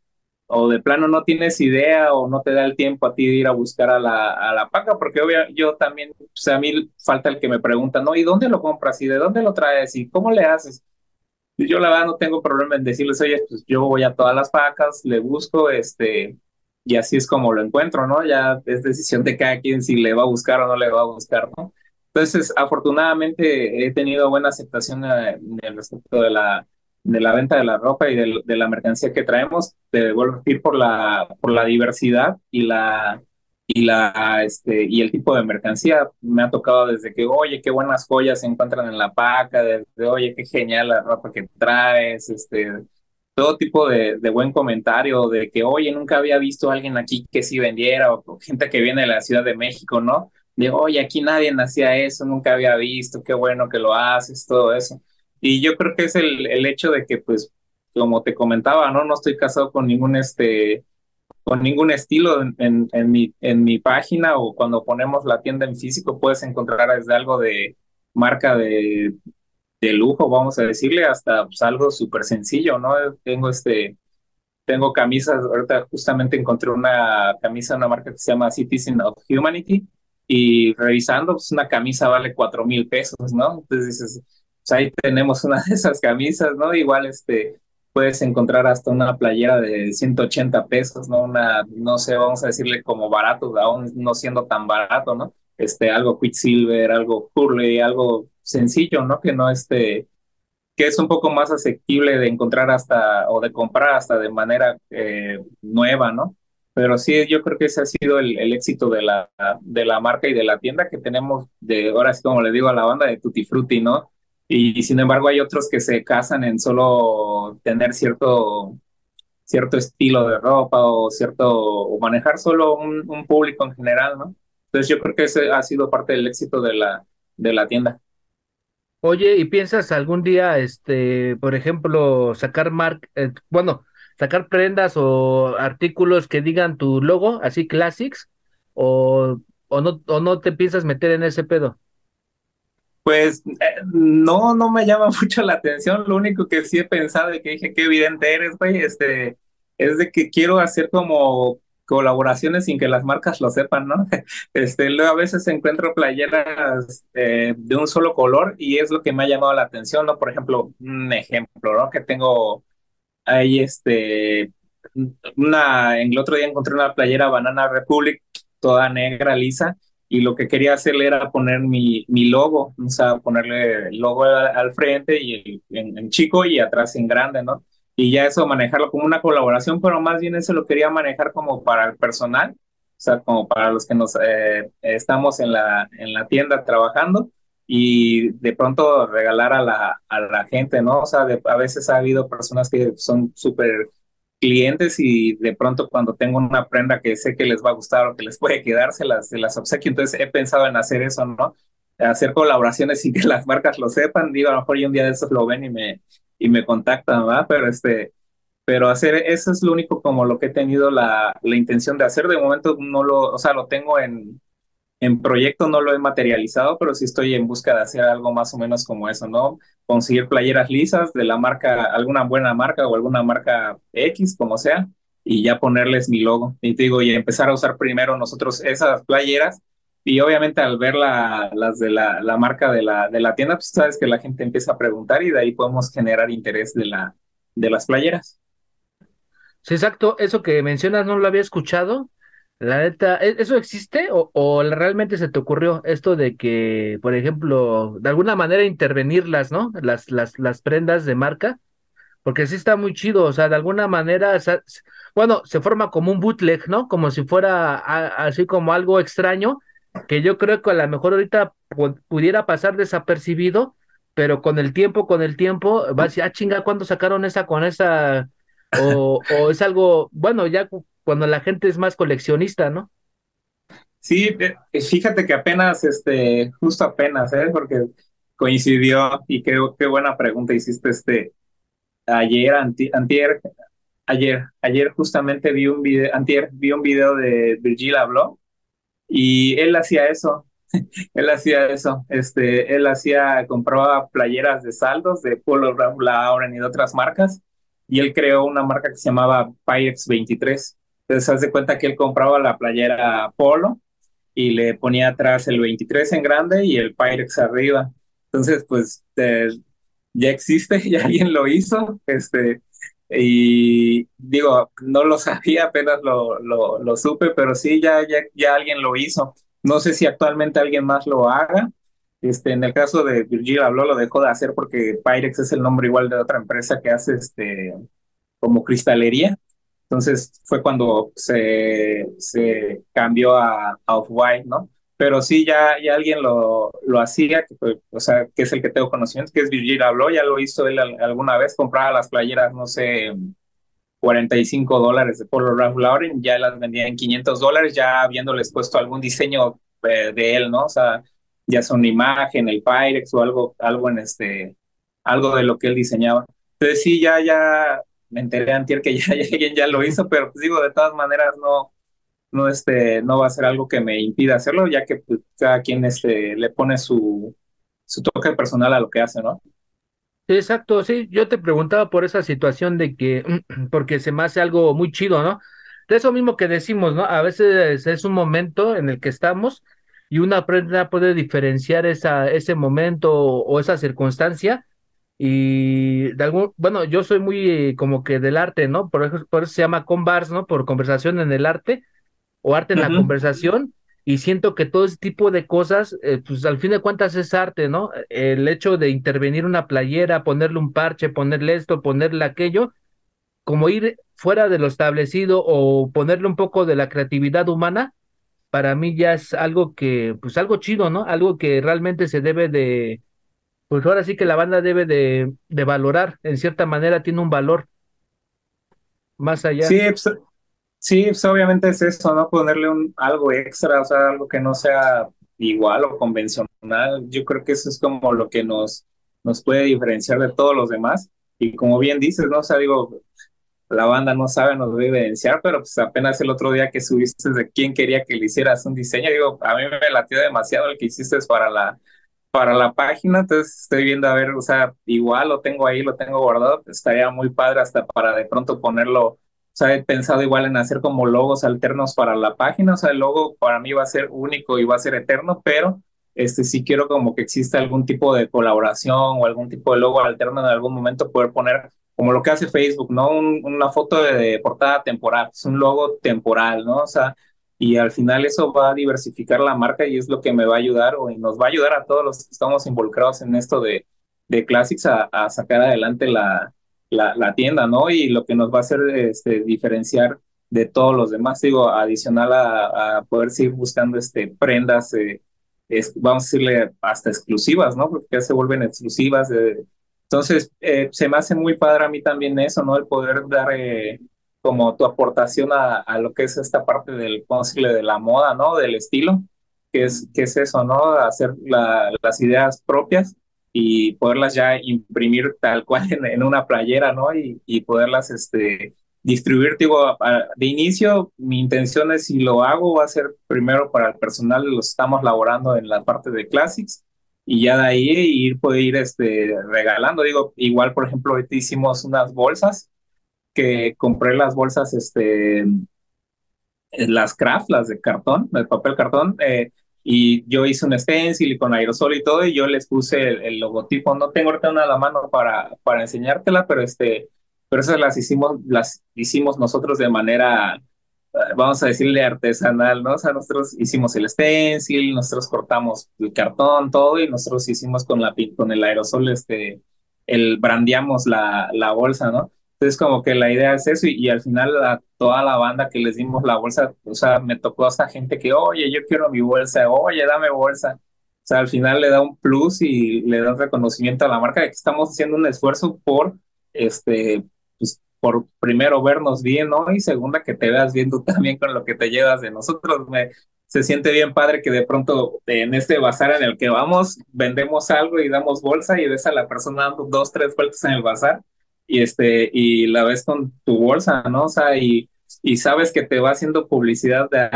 o de plano no tienes idea o no te da el tiempo a ti de ir a buscar a la, a la paca, porque obvio, yo también, o sea, a mí falta el que me pregunta, ¿no? ¿Y dónde lo compras? ¿Y de dónde lo traes? ¿Y cómo le haces? Yo la verdad no tengo problema en decirles, oye, pues yo voy a todas las pacas, le busco, este, y así es como lo encuentro, ¿no? Ya es decisión de cada quien si le va a buscar o no le va a buscar, ¿no? Entonces, afortunadamente he tenido buena aceptación eh, en el respecto de la, de la venta de la ropa y de, de la mercancía que traemos. Te vuelvo a decir por la, por la diversidad y la, y la este y el tipo de mercancía me ha tocado desde que oye qué buenas joyas se encuentran en la paca desde oye qué genial la ropa que traes este todo tipo de, de buen comentario de que oye nunca había visto a alguien aquí que sí vendiera o, o gente que viene de la Ciudad de México no de, oye, aquí nadie hacía eso, nunca había visto, qué bueno que lo haces, todo eso. Y yo creo que es el, el hecho de que, pues, como te comentaba, ¿no? No estoy casado con ningún, este, con ningún estilo en, en, mi, en mi página o cuando ponemos la tienda en físico puedes encontrar desde algo de marca de, de lujo, vamos a decirle, hasta pues, algo súper sencillo, ¿no? Tengo este, tengo camisas, ahorita justamente encontré una camisa de una marca que se llama Citizen of Humanity y revisando, pues una camisa vale cuatro mil pesos, ¿no? Entonces dices, pues ahí tenemos una de esas camisas, ¿no? Igual este, puedes encontrar hasta una playera de 180 pesos, ¿no? Una, no sé, vamos a decirle como barato, aún no siendo tan barato, ¿no? Este, algo Quicksilver, algo Hurley, algo sencillo, ¿no? Que no este, que es un poco más asequible de encontrar hasta, o de comprar hasta de manera eh, nueva, ¿no? Pero sí, yo creo que ese ha sido el, el, éxito de la, de la marca y de la tienda que tenemos de, ahora sí como le digo a la banda, de Tutti Frutti, ¿no? Y, sin embargo hay otros que se casan en solo tener cierto, cierto estilo de ropa o cierto, o manejar solo un, un público en general, ¿no? Entonces yo creo que ese ha sido parte del éxito de la, de la tienda. Oye, ¿y piensas algún día, este, por ejemplo, sacar mar eh, bueno, sacar prendas o artículos que digan tu logo, así classics, o, o no, o no te piensas meter en ese pedo? Pues eh, no, no me llama mucho la atención. Lo único que sí he pensado y que dije qué evidente eres, güey, este, es de que quiero hacer como colaboraciones sin que las marcas lo sepan, ¿no? Este, luego a veces encuentro playeras eh, de un solo color y es lo que me ha llamado la atención, ¿no? Por ejemplo, un ejemplo, ¿no? Que tengo ahí, este, una, en el otro día encontré una playera Banana Republic, toda negra, lisa, y lo que quería hacerle era poner mi, mi logo, o sea, ponerle el logo al, frente y en, chico y atrás en grande, ¿no? Y ya eso manejarlo como una colaboración, pero más bien eso lo quería manejar como para el personal, o sea, como para los que nos eh, estamos en la, en la tienda trabajando y de pronto regalar a la, a la gente, ¿no? O sea, a veces ha habido personas que son súper clientes y de pronto cuando tengo una prenda que sé que les va a gustar o que les puede quedar, se las, se las obsequio. Entonces he pensado en hacer eso, ¿no? Hacer colaboraciones sin que las marcas lo sepan. Digo, a lo mejor un día de esos lo ven y me, y me contactan, ¿verdad? Pero este, pero hacer eso es lo único como lo que he tenido la, la intención de hacer. De momento no lo, o sea, lo tengo en, en proyecto no lo he materializado, pero sí estoy en busca de hacer algo más o menos como eso, ¿no? Conseguir playeras lisas de la marca, alguna buena marca o alguna marca X, como sea, y ya ponerles mi logo. Y te digo, y empezar a usar primero nosotros esas playeras. Y obviamente al ver la, las de la, la marca de la, de la tienda, pues sabes que la gente empieza a preguntar y de ahí podemos generar interés de, la, de las playeras. Sí, exacto. Eso que mencionas no lo había escuchado la neta, ¿e-, ¿eso existe o, o, realmente se te ocurrió esto de que, por ejemplo, de alguna manera intervenirlas, ¿no? Las, las, las prendas de marca, porque sí está muy chido, o sea, de alguna manera, bueno, se forma como un bootleg, ¿no? Como si fuera así como algo extraño, que yo creo que a lo mejor ahorita pudiera pasar desapercibido, pero con el tiempo, con el tiempo, va a decir, ah, chinga, ¿cuándo sacaron esa con esa? O, o es algo, bueno, ya cuando la gente es más coleccionista, ¿no? Sí, eh, fíjate que apenas, este, justo apenas, ¿eh? Porque coincidió y qué, qué buena pregunta hiciste, este, ayer, antier, ayer, ayer justamente vi un video, antier, vi un video de Virgil habló y él hacía eso, él hacía eso, este, él hacía, compraba playeras de saldos de Polo Ralph Lauren y de otras marcas y él creó una marca que se llamaba Pyrex 23 entonces, haz de cuenta que él compraba la playera Polo y le ponía atrás el 23 en grande y el Pyrex arriba. Entonces, pues ya existe, ya alguien lo hizo. Este, y digo, no lo sabía, apenas lo, lo, supe, pero sí, ya, ya, ya alguien lo hizo. No sé si actualmente alguien más lo haga. Este, en el caso de Virgil habló, lo dejó de hacer porque Pyrex es el nombre igual de otra empresa que hace este, como cristalería. Entonces fue cuando se, se cambió a, Off-White, ¿no? Pero sí, ya, ya alguien lo, lo hacía, que, o sea, que es el que tengo conocimiento, que es Virgil Habló, ya lo hizo él alguna vez, compraba las playeras, no sé, 45 dólares de Polo Ralph Lauren, ya las vendía en 500 dólares, ya habiéndoles puesto algún diseño eh, de él, ¿no? O sea, ya son imagen, el Pyrex o algo, algo en este, algo de lo que él diseñaba. Entonces sí, ya, ya, me enteré antier que ya, alguien ya lo hizo, pero pues digo, de todas maneras no, no, este, no va a ser algo que me impida hacerlo, ya que pues, cada quien este, le pone su, su toque personal a lo que hace, ¿no? Exacto, sí, yo te preguntaba por esa situación de que, porque se me hace algo muy chido, ¿no? De eso mismo que decimos, ¿no? A veces es un momento en el que estamos y una prenda puede diferenciar esa, ese momento o, esa circunstancia y de algún, bueno, yo soy muy como que del arte, ¿no? Por eso, por eso se llama convars, ¿no? Por conversación en el arte o arte en la conversación y siento que todo ese tipo de cosas, eh, pues al fin de cuentas es arte, ¿no? El hecho de intervenir una playera, ponerle un parche, ponerle esto, ponerle aquello, como ir fuera de lo establecido o ponerle un poco de la creatividad humana, para mí ya es algo que, pues algo chido, ¿no? Algo que realmente se debe de, pues ahora sí que la banda debe de, de valorar, en cierta manera tiene un valor más allá. Sí, pues, Sí, pues obviamente es eso, ¿no? Ponerle un, algo extra, o sea, algo que no sea igual o convencional. Yo creo que eso es como lo que nos, nos puede diferenciar de todos los demás. Y como bien dices, ¿no? O sea, digo, la banda no sabe, nos debe evidenciar, pero pues apenas el otro día que subiste de quién quería que le hicieras un diseño, digo, a mí me latió demasiado el que hiciste para la, para la página, entonces estoy viendo a ver, o sea, igual lo tengo ahí, lo tengo guardado, estaría muy padre hasta para de pronto ponerlo sea, he pensado igual en hacer como logos alternos para la página, o sea, el logo para mí va a ser único y va a ser eterno, pero este sí quiero como que exista algún tipo de colaboración o algún tipo de logo alterno en algún momento poder poner como lo que hace Facebook, ¿no? una foto de, portada temporal, es un logo temporal, ¿no? O sea, y al final eso va a diversificar la marca y es lo que me va a ayudar o nos va a ayudar a todos los que estamos involucrados en esto de, de Classics a sacar adelante la, la, la, tienda, ¿no? Y lo que nos va a hacer este, diferenciar de todos los demás, digo, adicional a, a poder seguir buscando este, prendas, eh, vamos a decirle, hasta exclusivas, ¿no? Porque ya se vuelven exclusivas. De, entonces, eh, se me hace muy padre a mí también eso, ¿no? El poder dar eh, como tu aportación a, a, lo que es esta parte del, vamos decirle, de la moda, ¿no? Del estilo, que es, que es eso, ¿no? Hacer la, las ideas propias y poderlas ya imprimir tal cual en, una playera, ¿no? Y, y poderlas este, distribuir, digo, de inicio mi intención es si lo hago va a ser primero para el personal, los estamos laborando en la parte de Classics y ya de ahí ir, poder ir este, regalando, digo, igual por ejemplo ahorita hicimos unas bolsas que compré las bolsas, este, las craft, las de cartón, de papel cartón, eh, y yo hice un stencil con aerosol y todo, y yo les puse el, logotipo. No tengo ahorita a la mano para, para enseñártela, pero este, pero esas las hicimos, las hicimos nosotros de manera, eh, vamos a decirle artesanal, ¿no? O sea, nosotros hicimos el stencil, nosotros cortamos el cartón, todo, y nosotros hicimos con la con el aerosol, este, el brandeamos la, la bolsa, ¿no? Entonces, como que la idea es eso, y, al final a toda la banda que les dimos la bolsa, o sea, me tocó a esta gente que, oye, yo quiero mi bolsa, oye, dame bolsa. O sea, al final le da un plus y le da un reconocimiento a la marca de que estamos haciendo un esfuerzo por, este, pues, por primero vernos bien, ¿no? Y segunda, que te veas bien tú también con lo que te llevas de nosotros. Me, se siente bien padre que de pronto en este bazar en el que vamos, vendemos algo y damos bolsa y ves a la persona dando dos, tres vueltas en el bazar y, este, y la ves con tu bolsa, ¿no? O sea, y, y sabes que te va haciendo publicidad de,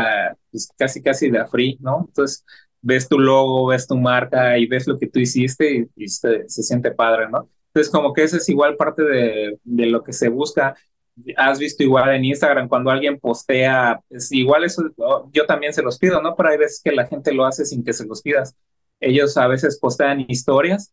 pues, casi, casi de a free, ¿no? Entonces, ves tu logo, ves tu marca y ves lo que tú hiciste y, se, siente padre, ¿no? Entonces, como que eso es igual parte de, de lo que se busca. Has visto igual en Instagram cuando alguien postea, es igual eso, yo también se los pido, ¿no? Pero hay veces que la gente lo hace sin que se los pidas. Ellos a veces postean historias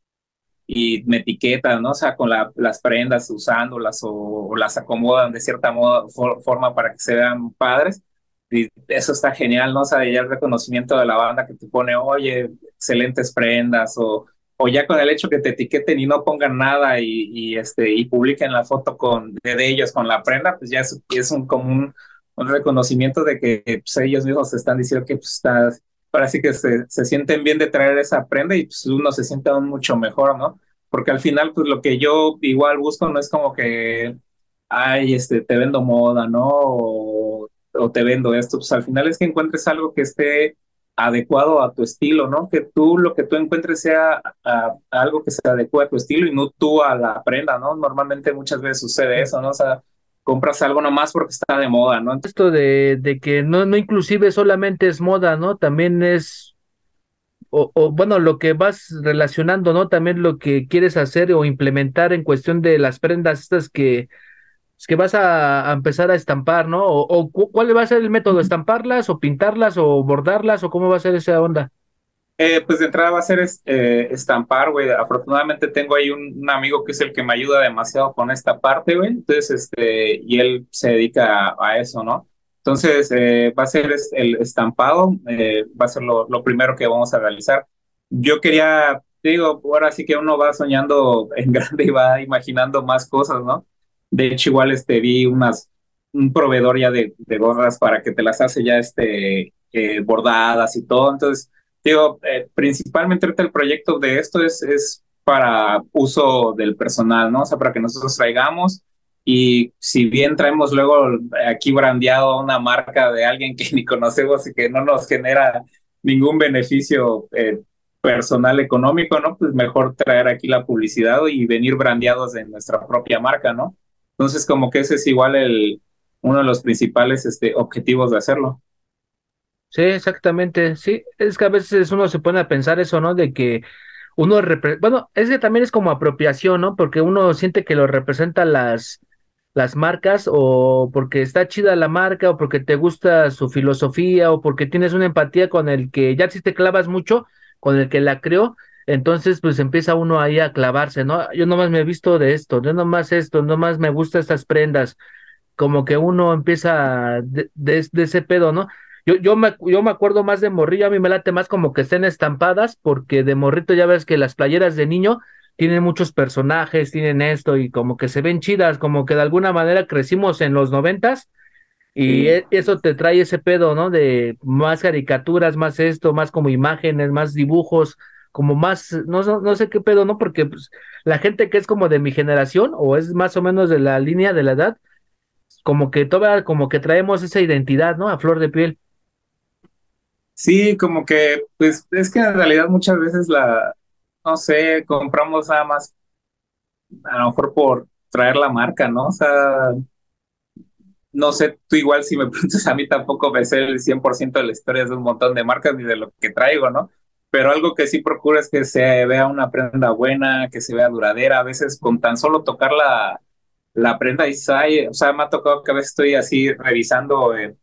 y me etiquetan, ¿no? O sea, con las prendas usándolas o, las acomodan de cierta moda, forma para que se vean padres. Y eso está genial, ¿no? O sea, ya el reconocimiento de la banda que te pone, oye, excelentes prendas, o, o ya con el hecho que te etiqueten y no pongan nada y, y este, y publiquen la foto con, de, ellos con la prenda, pues ya es, es un, como un, reconocimiento de que pues, ellos mismos están diciendo que pues, está, parece que se, se sienten bien de traer esa prenda y pues uno se siente aún mucho mejor, ¿no? Porque al final, pues lo que yo igual busco no es como que, ay, este, te vendo moda, ¿no? O, te vendo esto, pues al final es que encuentres algo que esté adecuado a tu estilo, ¿no? Que tú lo que tú encuentres sea algo que se adecue a tu estilo y no tú a la prenda, ¿no? Normalmente muchas veces sucede eso, ¿no? O sea, compras algo nomás porque está de moda, ¿no? Esto de, de que no, no inclusive solamente es moda, ¿no? También es, o, o, bueno, lo que vas relacionando, ¿no? También lo que quieres hacer o implementar en cuestión de las prendas estas que que vas a, empezar a estampar, ¿no? O, cuál va a ser el método, estamparlas o pintarlas o bordarlas o cómo va a ser esa onda. Eh, pues de entrada va a ser eh, estampar, güey. Afortunadamente tengo ahí un, amente que es el que me ayuda demasiado con esta parte, güey. Entonces, este, y él se dedica a, eso, ¿no? Entonces, eh, va a ser el estampado, va a ser lo, lo, primero que vamos a realizar. Yo quería, digo, ahora sí que uno va soñando en grande y va imaginando más cosas, ¿no? De hecho, igual este, vi unas, un proveedor ya de, de gorras para que te las hace ya este, eh, bordadas y todo. Entonces, digo, eh, principalmente el proyecto de esto es, es para uso del personal, ¿no? O sea, para que nosotros traigamos y si bien traemos luego aquí brandeado una marca de alguien que ni conocemos y que no nos genera ningún beneficio eh, personal económico, ¿no? Pues mejor traer aquí la publicidad y venir brandeados de nuestra propia marca, ¿no? Entonces, como que ese es igual el, uno de los principales este, objetivos de hacerlo. Sí, exactamente. Sí, es que a veces uno se pone a pensar eso, ¿no? De que uno, bueno, es que también es como apropiación, ¿no? Porque uno siente que lo representa las, las marcas o porque está chida la marca o porque te gusta su filosofía o porque tienes una empatía con el que ya si te clavas mucho, con el que la creó, entonces, pues empieza uno ahí a clavarse, ¿no? Yo nomás me he visto de esto, yo nomás esto, nomás me gustan estas prendas, como que uno empieza de, de, ese pedo, ¿no? Yo, yo, me, yo me acuerdo más de morrillo, a mí me late más como que estén estampadas, porque de morrito ya ves que las playeras de niño tienen muchos personajes, tienen esto y como que se ven chidas, como que de alguna manera crecimos en los noventas y e, eso te trae ese pedo, ¿no? De más caricaturas, más esto, más como imágenes, más dibujos, como más, no, no sé qué pedo, ¿no? Porque pues, la gente que es como de mi generación o es más o menos de la línea de la edad, como que toda, como que traemos esa identidad, ¿no? A flor de piel. Sí, como que, pues es que en realidad muchas veces la, no sé, compramos nada más, a lo mejor por traer la marca, ¿no? O sea, no sé, tú igual si me preguntas a mí tampoco me sé el 100% de la historia de un montón de marcas ni de lo que traigo, ¿no? pero algo que sí procuro es que se vea una prenda buena, que se vea duradera. A veces con tan solo tocar la, la prenda y o sea, me ha tocado que a veces estoy así revisando, eh,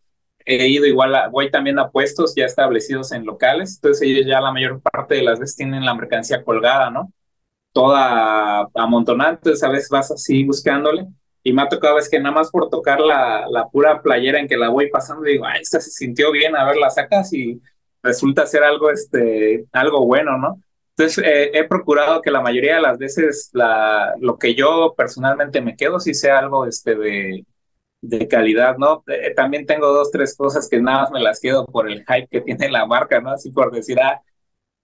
he ido igual, voy también a puestos ya establecidos en locales, entonces ellos ya la mayor parte de las veces tienen la mercancía colgada, ¿no? Toda amontonada, entonces a veces vas así buscándole. Y me ha tocado veces que nada más por tocar la, la pura playera en que la voy pasando, digo, ah, esta se sintió bien, a ver, la sacas y resulta ser algo, este, algo bueno, ¿no? Entonces, eh, he procurado que la mayoría de las veces la, lo que yo personalmente me quedo sí sea algo este, de, de calidad, ¿no? Eh, también tengo dos, tres cosas que nada más me las quedo por el hype que tiene la marca, ¿no? Así por decir, ah,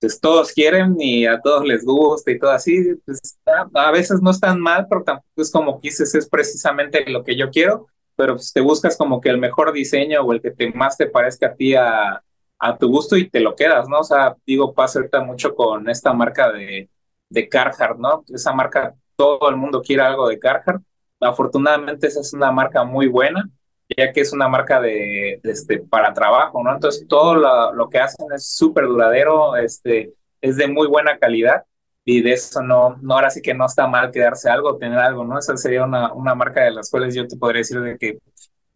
pues todos quieren y a todos les gusta y todo así, pues a, veces no están mal, pero tampoco es como quises, es precisamente lo que yo quiero, pero pues te buscas como que el mejor diseño o el que te, más te parezca a ti a, a tu gusto y te lo quedas, ¿no? O sea, digo, pasa ahorita mucho con esta marca de, de Carhartt, ¿no? Esa marca, todo el mundo quiere algo de Carhartt. Afortunadamente esa es una marca muy buena, ya que es una marca de, este, para trabajo, ¿no? Entonces todo lo, lo que hacen es súper duradero, este, es de muy buena calidad y de eso no, no, ahora sí que no está mal quedarse algo, tener algo, ¿no? Esa sería una, una marca de las cuales yo te podría decir de que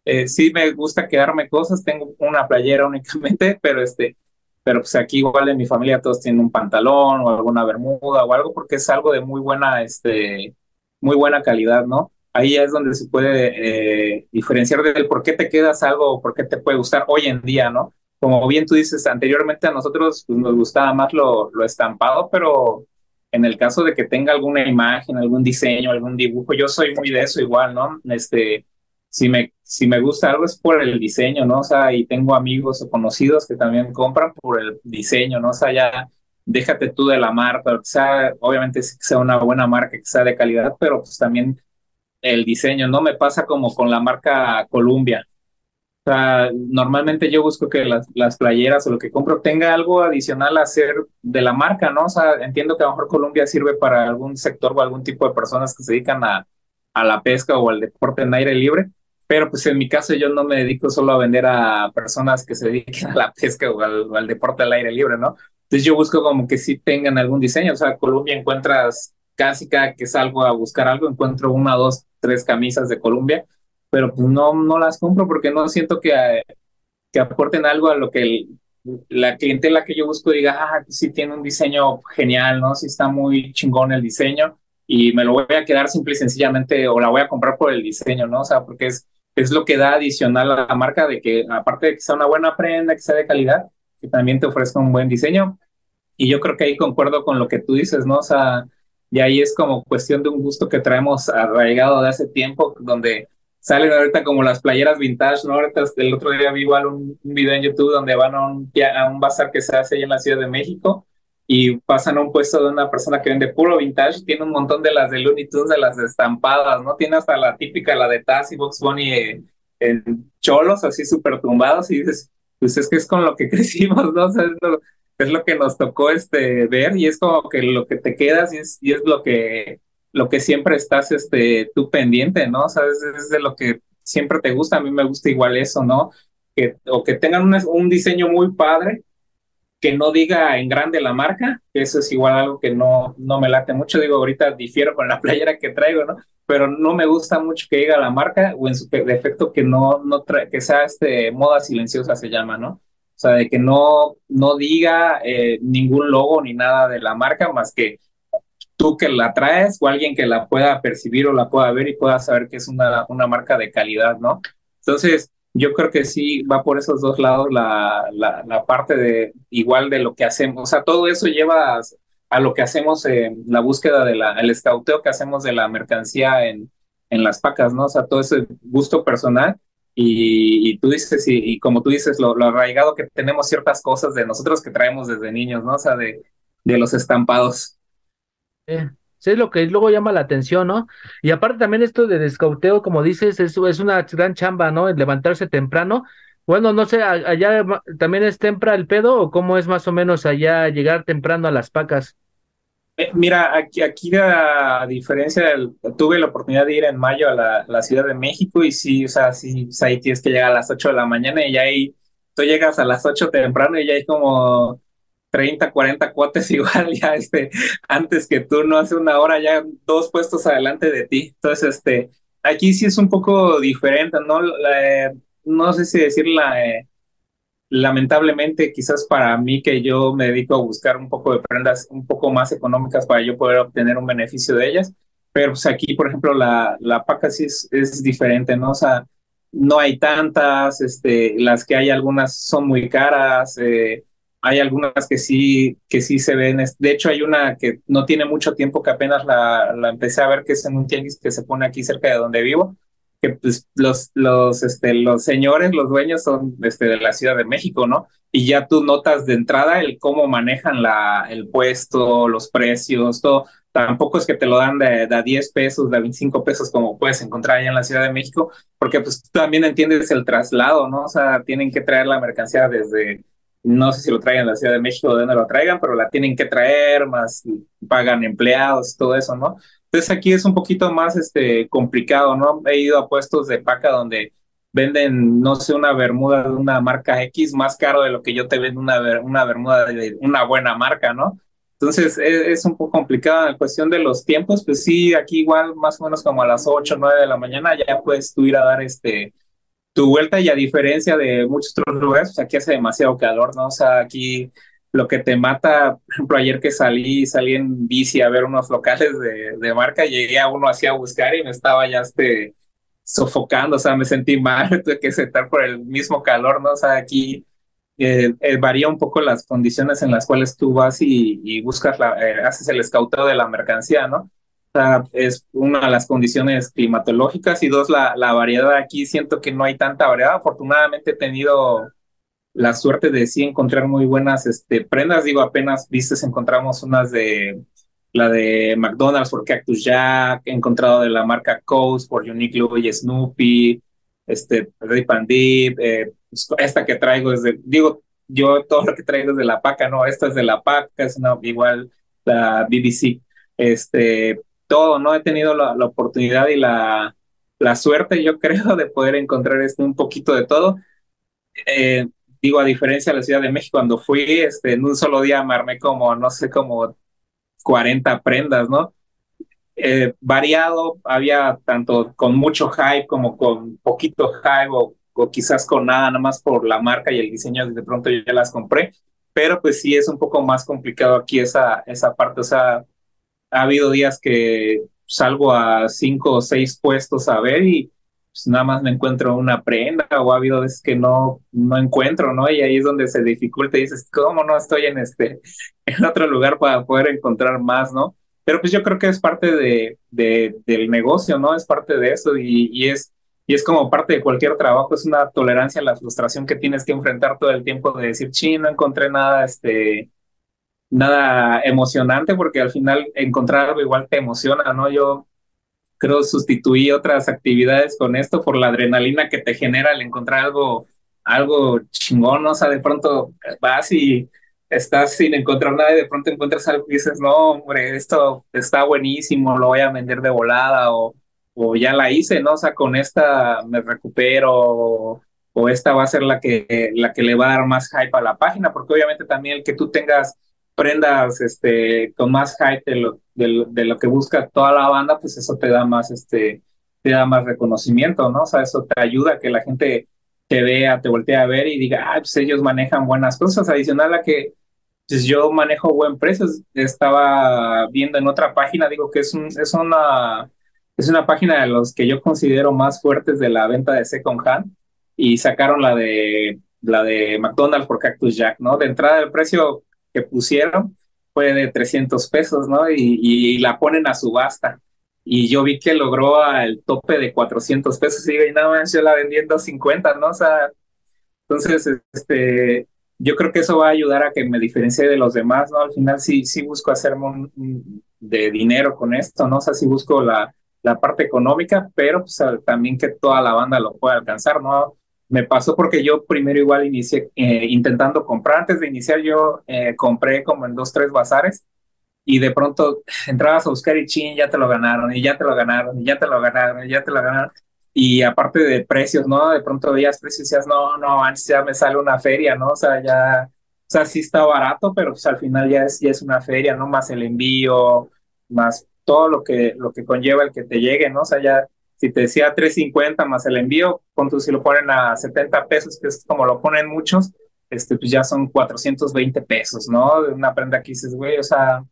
eh, sí me gusta quedarme cosas, tengo una playera únicamente, pero este, pero pues aquí igual en mi familia todos tienen un pantalón o alguna bermuda o algo porque es algo de muy buena, este, muy buena calidad, ¿no? Ahí es donde se puede eh, diferenciar del por qué te quedas algo o por qué te puede gustar hoy en día, ¿no? Como bien tú dices, anteriormente a nosotros pues, nos gustaba más lo, lo estampado, pero en el caso de que tenga alguna imagen, algún diseño, algún dibujo, yo soy muy de eso igual, ¿no? Este, si me, si me gusta algo es por el diseño, ¿no? O sea, y tengo amigos o conocidos que también compran por el diseño, ¿no? O sea, ya déjate tú de la marca, o sea, obviamente que sea una buena marca, que sea de calidad, pero pues también el diseño, ¿no? Me pasa como con la marca Columbia. O sea, normalmente yo busco que las, las playeras o lo que compro tenga algo adicional a hacer de la marca, ¿no? O sea, entiendo que a lo mejor Colombia sirve para algún sector o algún tipo de personas que se dedican a, a la pesca o al deporte en aire libre, pero pues en mi caso yo no me dedico solo a vender a personas que se dediquen a la pesca o al, al deporte al aire libre, ¿no? Entonces yo busco como que sí tengan algún diseño, o sea, Colombia encuentras casi cada que salgo a buscar algo, encuentro una, dos, tres camisas de Colombia, pero pues no, no las compro porque no siento que, que aporten algo a lo que el, la clientela que yo busco diga, ah, sí tiene un diseño genial, ¿no? Sí está muy chingón el diseño y me lo voy a quedar simple y sencillamente o la voy a comprar por el diseño, ¿no? O sea, porque es, es lo que da adicional a la marca de que aparte de que sea una buena prenda, que sea de calidad, que también te ofrezca un buen diseño. Y yo creo que ahí concuerdo con lo que tú dices, ¿no? O sea, y ahí es como cuestión de un gusto que traemos arraigado de hace tiempo, donde salen ahorita como las playeras vintage, ¿no? Ahorita el otro día vi igual un, video en YouTube donde van a un, a bazar que se hace ahí en la Ciudad de México y pasan a un puesto de una persona que vende puro vintage, tiene un montón de las de Looney Tunes, de las estampadas, ¿no? Tiene hasta la típica, la de Taz y Box Bunny eh, en cholos, así súper tumbados, y dices, pues es que es con lo que crecimos, ¿no? O sea, es es lo que nos tocó este, ver y es como que lo que te quedas y es, lo que lo que siempre estás este, tú pendiente, ¿no? O sea, es, de lo que siempre te gusta, a mí me gusta igual eso, ¿no? Que, o que tengan un, un diseño muy padre, que no diga en grande la marca, eso es igual algo que no, no me late mucho, digo, ahorita difiero con la playera que traigo, ¿no? Pero no me gusta mucho que diga la marca o en su defecto que no, no que sea este moda silenciosa se llama, ¿no? O sea, de que no, no diga eh, ningún logo ni nada de la marca más que tú que la traes o alguien que la pueda percibir o la pueda ver y pueda saber que es una, una marca de calidad, ¿no? Entonces, yo creo que sí va por esos dos lados la, la, parte de igual de lo que hacemos. O sea, todo eso lleva a, lo que hacemos en la búsqueda de la, el escauteo que hacemos de la mercancía en, en las pacas, ¿no? O sea, todo ese gusto personal. Y, tú dices, y, como tú dices, lo, arraigado que tenemos ciertas cosas de nosotros que traemos desde niños, ¿no? O sea, de, de los estampados. Sí, es lo que luego llama la atención, ¿no? Y aparte también esto de descauteo, como dices, es, es una gran chamba, ¿no? El levantarse temprano. Bueno, no sé, allá también es temprano el pedo o cómo es más o menos allá llegar temprano a las pacas. Eh, mira, aquí, aquí a diferencia, tuve la oportunidad de ir en mayo a la, la, Ciudad de México y sí, o sea, sí, ahí tienes que llegar a las 8 de la mañana y ya ahí, tú llegas a las 8 temprano y ya hay como 30, 40 cuates igual ya este, antes que tú, no hace una hora ya dos puestos adelante de ti. Entonces, este, aquí sí es un poco diferente, ¿no? no sé si decirla, eh, lamentablemente quizás para mí que yo me dedico a buscar un poco de prendas un poco más económicas para yo poder obtener un beneficio de ellas, pero pues aquí, por ejemplo, la, la paca sí es, diferente, ¿no? No hay tantas, este, las que hay algunas son muy caras, eh, hay algunas que sí, que sí se ven. De hecho, hay una que no tiene mucho tiempo que apenas la, la empecé a ver, que es en un tianguis que se pone aquí cerca de donde vivo, que pues los, los, este, los señores, los dueños son este, de la Ciudad de México, ¿no? Y ya tú notas de entrada el cómo manejan la, el puesto, los precios, todo. Tampoco es que te lo dan de, de 10 pesos, de 25 pesos, como puedes encontrar allá en la Ciudad de México, porque pues tú también entiendes el traslado, ¿no? O sea, tienen que traer la mercancía desde no sé si lo traigan en la Ciudad de México o de donde lo traigan, pero la tienen que traer, más pagan empleados, todo eso, ¿no? Entonces aquí es un poquito más este, complicado, ¿no? He ido a puestos de paca donde venden, no sé, una bermuda de una marca X más caro de lo que yo te vendo una, una bermuda de una buena marca, ¿no? Entonces es, es un poco complicado en cuestión de los tiempos, pues sí, aquí igual más o menos como a las 8 o 9 de la mañana ya puedes tú ir a dar este tu vuelta y a diferencia de muchos otros lugares, pues aquí hace demasiado calor, ¿no? O sea, aquí lo que te mata, por ejemplo, ayer que salí, salí en bici a ver unos locales de, de marca, llegué a uno así a buscar y me estaba ya este, sofocando, o sea, me sentí mal, tuve que sentar por el mismo calor, ¿no? O sea, aquí eh, eh, varía un poco las condiciones en las cuales tú vas y, y buscas, la, eh, haces el escauteo de la mercancía, ¿no? es una de las condiciones climatológicas y dos, la, la variedad aquí siento que no hay tanta variedad. Afortunadamente he tenido la suerte de sí encontrar muy buenas este, prendas. Digo, apenas vistes encontramos unas de la de McDonald's por Cactus Jack, he encontrado de la marca Coast por Uniqlo y Snoopy, este, Rip and Deep, eh, pues, esta que traigo es de, digo, yo todo lo que traigo es de la PACA, no, esta es de la PACA, es una, igual la BBC, este, todo, ¿no? He tenido la, la oportunidad y la, la suerte, yo creo, de poder encontrar este, un poquito de todo. Eh, digo, a diferencia de la Ciudad de México, cuando fui, este, en un solo día me como, no sé, como 40 prendas, ¿no? Eh, variado, había tanto con mucho hype como con poquito hype o, o, quizás con nada, nada más por la marca y el diseño, de pronto yo ya las compré, pero pues sí es un poco más complicado aquí esa, esa parte, o sea, ha habido días que salgo a cinco o seis puestos a ver y pues nada más me encuentro una prenda o ha habido veces que no, no encuentro, ¿no? Y ahí es donde se dificulta y dices, ¿cómo no estoy en este, en otro lugar para poder encontrar más, ¿no? Pero pues yo creo que es parte de, de del negocio, ¿no? Es parte de eso y, y, es, y es como parte de cualquier trabajo, es una tolerancia a la frustración que tienes que enfrentar todo el tiempo de decir, sí, no encontré nada, este, nada emocionante porque al final encontrar algo igual te emociona, ¿no? Yo creo, sustituí otras actividades con esto por la adrenalina que te genera el encontrar algo, algo chingón, o sea, de pronto vas y estás sin encontrar nada y de pronto encuentras algo y dices, no, hombre, esto está buenísimo, lo voy a vender de volada o, o ya la hice, ¿no? O sea, con esta me recupero o, o esta va a ser la que, la que le va a dar más hype a la página, porque obviamente también el que tú tengas prendas este, con más hype de lo, de, lo, que busca toda la banda, pues eso te da más, este, te da más reconocimiento, ¿no? O sea, eso te ayuda a que la gente te vea, te voltee a ver y diga, ah, pues ellos manejan buenas cosas. Adicional a que pues yo manejo buen precio, estaba viendo en otra página, digo que es, un, es, una, es una página de los que yo considero más fuertes de la venta de second hand y sacaron la de la de McDonald's por Cactus Jack, ¿no? De entrada el precio que pusieron fue de 300 pesos, ¿no? Y, la ponen a subasta. Y yo vi que logró el tope de 400 pesos y y más yo la vendí en 250, ¿no? O sea, entonces, este, yo creo que eso va a ayudar a que me diferencie de los demás, ¿no? Al final sí, sí busco hacerme de dinero con esto, ¿no? O sea, sí busco la, la parte económica, pero pues, también que toda la banda lo pueda alcanzar, ¿no? Me pasó porque yo primero igual inicié eh, intentando comprar. Antes de iniciar yo eh, compré como en dos, tres bazares y de pronto entrabas a buscar y ching, ya te lo ganaron y ya te lo ganaron y ya te lo ganaron y ya te lo ganaron. Y aparte de precios, ¿no? De pronto veías precios y decías, no, no, antes ya me sale una feria, ¿no? O sea, ya, o sea, sí está barato, pero pues al final ya es, ya es una feria, ¿no? Más el envío, más todo lo que, lo que conlleva el que te llegue, ¿no? O sea, ya si te decía 350 más el envío, si lo ponen a 70 pesos, que es como lo ponen muchos, este, pues ya son 420 pesos, ¿no? De una prenda que dices, güey, o sea,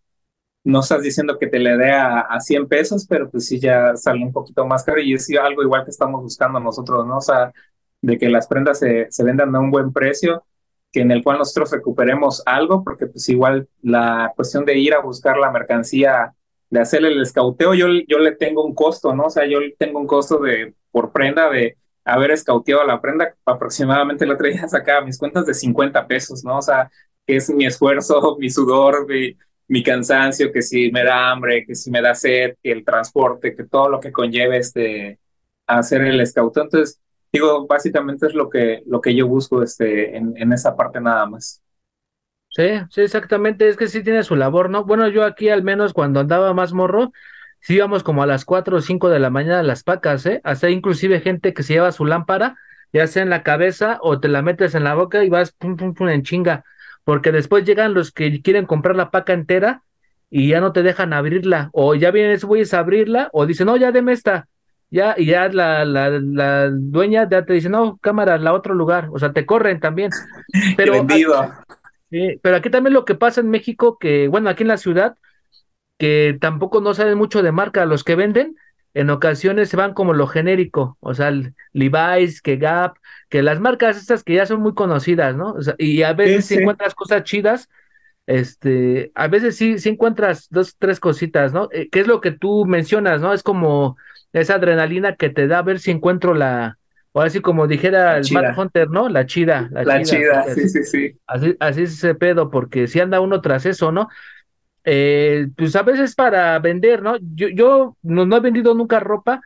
no estás diciendo que te le dé a, a, 100 pesos, pero pues sí ya sale un poquito más caro y es algo igual que estamos buscando nosotros, ¿no? O sea, de que las prendas se, se vendan a un buen precio, que en el cual nosotros recuperemos algo, porque pues igual la cuestión de ir a buscar la mercancía de hacerle el escauteo, yo, yo le tengo un costo, ¿no? O sea, yo tengo un costo de por prenda de haber escauteado la prenda, aproximadamente el otro día sacaba mis cuentas de 50 pesos, ¿no? O sea, que es mi esfuerzo, mi sudor, mi, mi cansancio, que si me da hambre, que si me da sed, que el transporte, que todo lo que conlleve este, hacer el escauteo. Entonces, digo, básicamente es lo que, lo que yo busco este, en, en esa parte nada más. Sí, sí, exactamente, es que sí tiene su labor, ¿no? Bueno, yo aquí al menos cuando andaba más morro, sí íbamos como a las cuatro o cinco de la mañana a las pacas, ¿eh? Hasta inclusive gente que se lleva su lámpara, ya sea en la cabeza o te la metes en la boca y vas pum, pum, pum en chinga, porque después llegan los que quieren comprar la paca entera y ya no te dejan abrirla, o ya vienen esos güeyes a abrirla, o dicen, no, ya deme esta, ya, y ya la, la, la dueña ya te dice, no, cámara, la otro lugar, o sea, te corren también. Pero, Sí, pero aquí también lo que pasa en México, que bueno, aquí en la ciudad, que tampoco no saben mucho de marca, los que venden, en ocasiones se van como lo genérico, o sea, Levi's, que Gap, que las marcas estas que ya son muy conocidas, ¿no? O sea, y a veces si encuentras cosas chidas, este, a veces sí, sí encuentras dos, tres cositas, ¿no? Eh, ¿Qué es lo que tú mencionas, ¿no? Es como esa adrenalina que te da a ver si encuentro la, o así como dijera el Matt Hunter, ¿no? La chida. La, chida, sí, sí, sí. Así, así es ese pedo, porque si anda uno tras eso, ¿no? Eh, pues a veces para vender, ¿no? Yo, yo no, he vendido nunca ropa,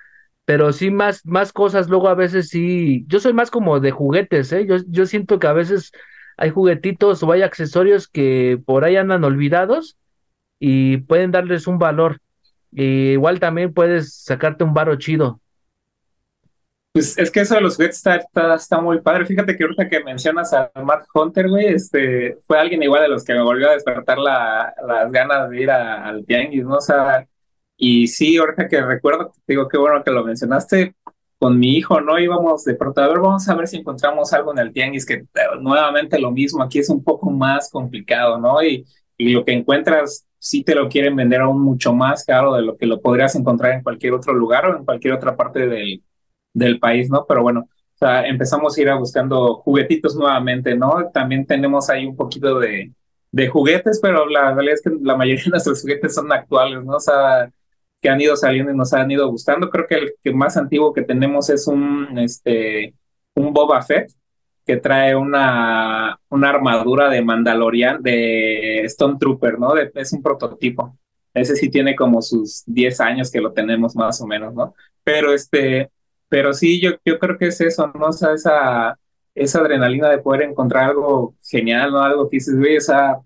pero sí más, más cosas, luego a veces sí, yo soy más como de juguetes, ¿eh? Yo, yo siento que a veces hay juguetitos o hay accesorios que por ahí andan olvidados y pueden darles un valor. igual también puedes sacarte un varo chido. Pues es que eso de los juguetes está, muy padre. Fíjate que ahorita que mencionas a Matt Hunter, güey, este, fue alguien igual de los que me volvió a despertar la, las ganas de ir al tianguis, ¿no? O sea, y sí, ahorita que recuerdo, digo, qué bueno que lo mencionaste, con mi hijo, ¿no? Íbamos de pronto, a ver, vamos a ver si encontramos algo en el tianguis, que eh, nuevamente lo mismo, aquí es un poco más complicado, ¿no? Y, y lo que encuentras sí te lo quieren vender aún mucho más caro de lo que lo podrías encontrar en cualquier otro lugar o en cualquier otra parte del del país, ¿no? Pero bueno, o sea, empezamos a ir a buscando juguetitos nuevamente, ¿no? También tenemos ahí un poquito de, juguetes, pero la realidad es que la mayoría de nuestros juguetes son actuales, ¿no? O sea, que han ido saliendo y nos han ido gustando. Creo que el que más antiguo que tenemos es un, este, un Boba Fett que trae una, una armadura de Mandalorian, de Stone Trooper, ¿no? es un prototipo. Ese sí tiene como sus 10 años que lo tenemos más o menos, ¿no? Pero este, pero sí, yo, yo creo que es eso, ¿no? O sea, esa, esa adrenalina de poder encontrar algo genial, ¿no? Algo que dices, güey, o sea,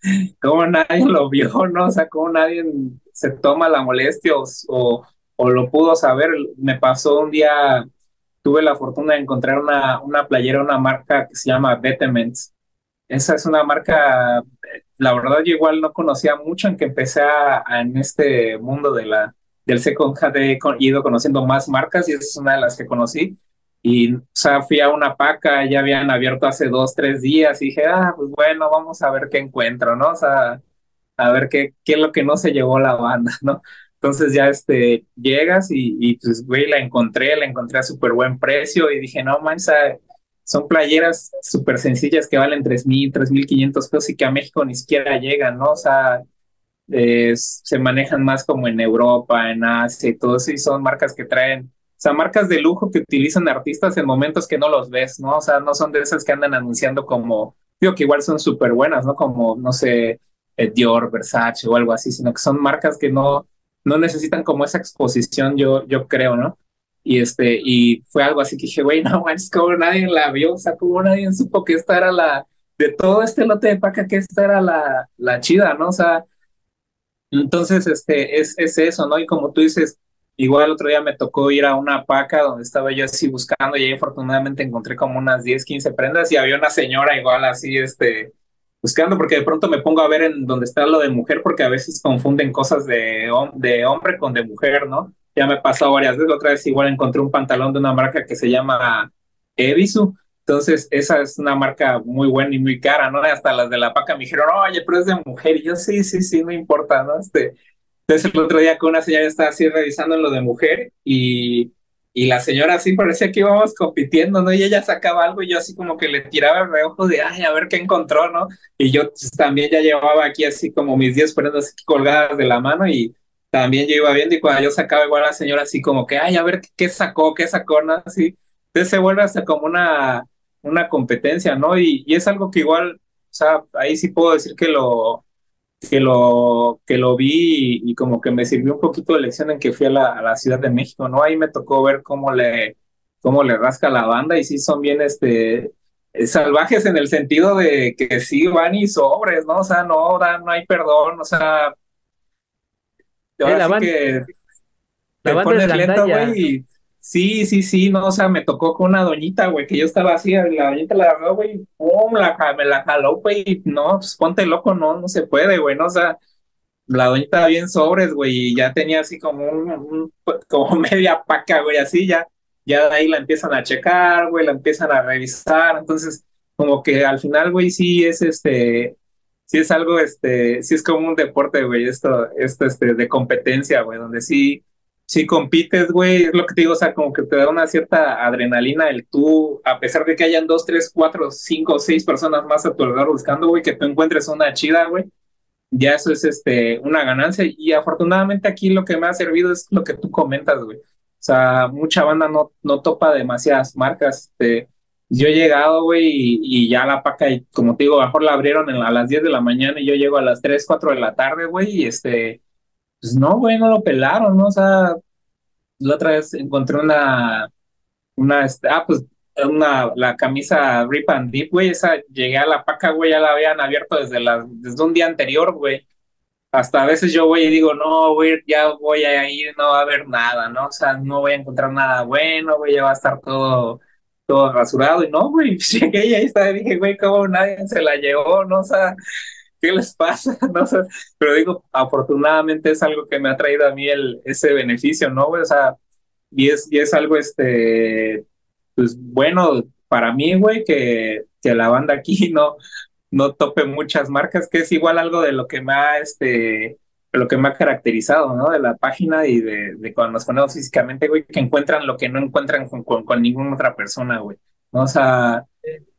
cómo nadie lo vio, ¿no? O sea, cómo nadie se toma la molestia o, o, lo pudo saber. Me pasó un día, tuve la fortuna de encontrar una, una playera, una marca que se llama Betements. Esa es una marca, la verdad yo igual no conocía mucho en que empecé a, en este mundo de la, del second hand he ido conociendo más marcas y esa es una de las que conocí. Y, o sea, fui a una paca, ya habían abierto hace dos, tres días y dije, ah, pues bueno, vamos a ver qué encuentro, ¿no? O sea, a ver qué, qué es lo que no se llevó la banda, ¿no? Entonces ya este, llegas y, y pues, güey, la encontré, la encontré a súper buen precio y dije, no, man, son playeras súper sencillas que valen tres mil, tres mil quinientos pesos y que a México ni siquiera llegan, ¿no? O sea, se manejan más como en Europa, en Asia y todo eso, y son marcas que traen, o sea, marcas de lujo que utilizan artistas en momentos que no los ves, ¿no? O sea, no son de esas que andan anunciando como, digo que igual son súper buenas, ¿no? Como, no sé, eh, Dior, Versace o algo así, sino que son marcas que no, no necesitan como esa exposición, yo, yo creo, ¿no? Y este, y fue algo así que dije, güey, no es como nadie la vio, o sea, como nadie supo que esta era la, de todo este lote de paca, que esta era la, la chida, ¿no? O sea, entonces, este, es, es eso, ¿no? Y como tú dices, igual el otro día me tocó ir a una paca donde estaba yo así buscando y ahí afortunadamente encontré como unas 10, 15 prendas y había una señora igual así, este, buscando, porque de pronto me pongo a ver en donde está lo de mujer, porque a veces confunden cosas de, de hombre con de mujer, ¿no? Ya me pasado varias veces, otra vez igual encontré un pantalón de una marca que se llama Evisu, entonces, esa es una marca muy buena y muy cara, ¿no? Hasta las de la paca me dijeron, oye, pero es de mujer. Y yo, sí, sí, sí, no importa, ¿no? Este, entonces, el otro día con una señora estaba así revisando lo de mujer y, y la señora así parecía que íbamos compitiendo, ¿no? Y ella sacaba algo y yo así como que le tiraba el reojo de, ay, a ver qué encontró, ¿no? Y yo pues, también ya llevaba aquí así como mis 10 prendas colgadas de la mano y también yo iba viendo y cuando yo sacaba igual la señora así como que, ay, a ver qué sacó, qué sacó, ¿no? Así. Entonces se vuelve hasta como una una competencia, ¿no? Y, y, es algo que igual, o sea, ahí sí puedo decir que lo, que lo, que lo vi y, como que me sirvió un poquito de lección en que fui a la, a la, Ciudad de México, ¿no? Ahí me tocó ver cómo le, cómo le rasca la banda y sí son bien, este, salvajes en el sentido de que sí van y sobres, ¿no? O sea, no, no hay perdón, o sea, la banda, que la banda es lento, güey, Sí, sí, sí, no, o sea, me tocó con una doñita, güey, que yo estaba así, la doñita la agarró, güey, pum, la, me la jaló, güey, no, pues ponte loco, no, no se puede, güey, no, o sea, la doñita bien sobres, güey, y ya tenía así como un, como media paca, güey, así, ya, ya de ahí la empiezan a checar, güey, la empiezan a revisar, entonces, como que al final, güey, sí es este, sí es algo, este, sí es como un deporte, güey, esto, esto, este, de competencia, güey, donde sí si compites, güey, es lo que te digo, o sea, como que te da una cierta adrenalina el tú, a pesar de que hayan dos, tres, cuatro, cinco, seis personas más a tu alrededor buscando, güey, que tú encuentres una chida, güey, ya eso es este, una ganancia. Y afortunadamente aquí lo que me ha servido es lo que tú comentas, güey. O sea, mucha banda no, no topa demasiadas marcas. Este, yo he llegado, güey, y, ya la paca, como te digo, mejor la abrieron a las 10 de la mañana y yo llego a las 3, 4 de la tarde, güey, y este pues no, güey, no lo pelaron, ¿no? O sea, la otra vez encontré una, una, este, ah, pues, una, la camisa Rip and Deep, güey, esa, llegué a la paca, güey, ya la habían abierto desde desde un día anterior, güey. Hasta a veces yo voy y digo, no, güey, ya voy a ir, no va a haber nada, ¿no? O sea, no voy a encontrar nada bueno, güey, ya va a estar todo, todo rasurado, y no, güey, llegué y ahí está, dije, güey, ¿cómo nadie se la llevó, no? O sea, ¿qué les pasa? No sé, pero digo, afortunadamente es algo que me ha traído a mí el, ese beneficio, ¿no? O sea, y es, y es algo, este, pues bueno, para mí, güey, que, que la banda aquí no, no tope muchas marcas, que es igual algo de lo que me ha, este, lo que me ha caracterizado, ¿no? De la página y de, de cuando nos ponemos físicamente, güey, que encuentran lo que no encuentran con, con, con ninguna otra persona, güey. ¿no? O sea,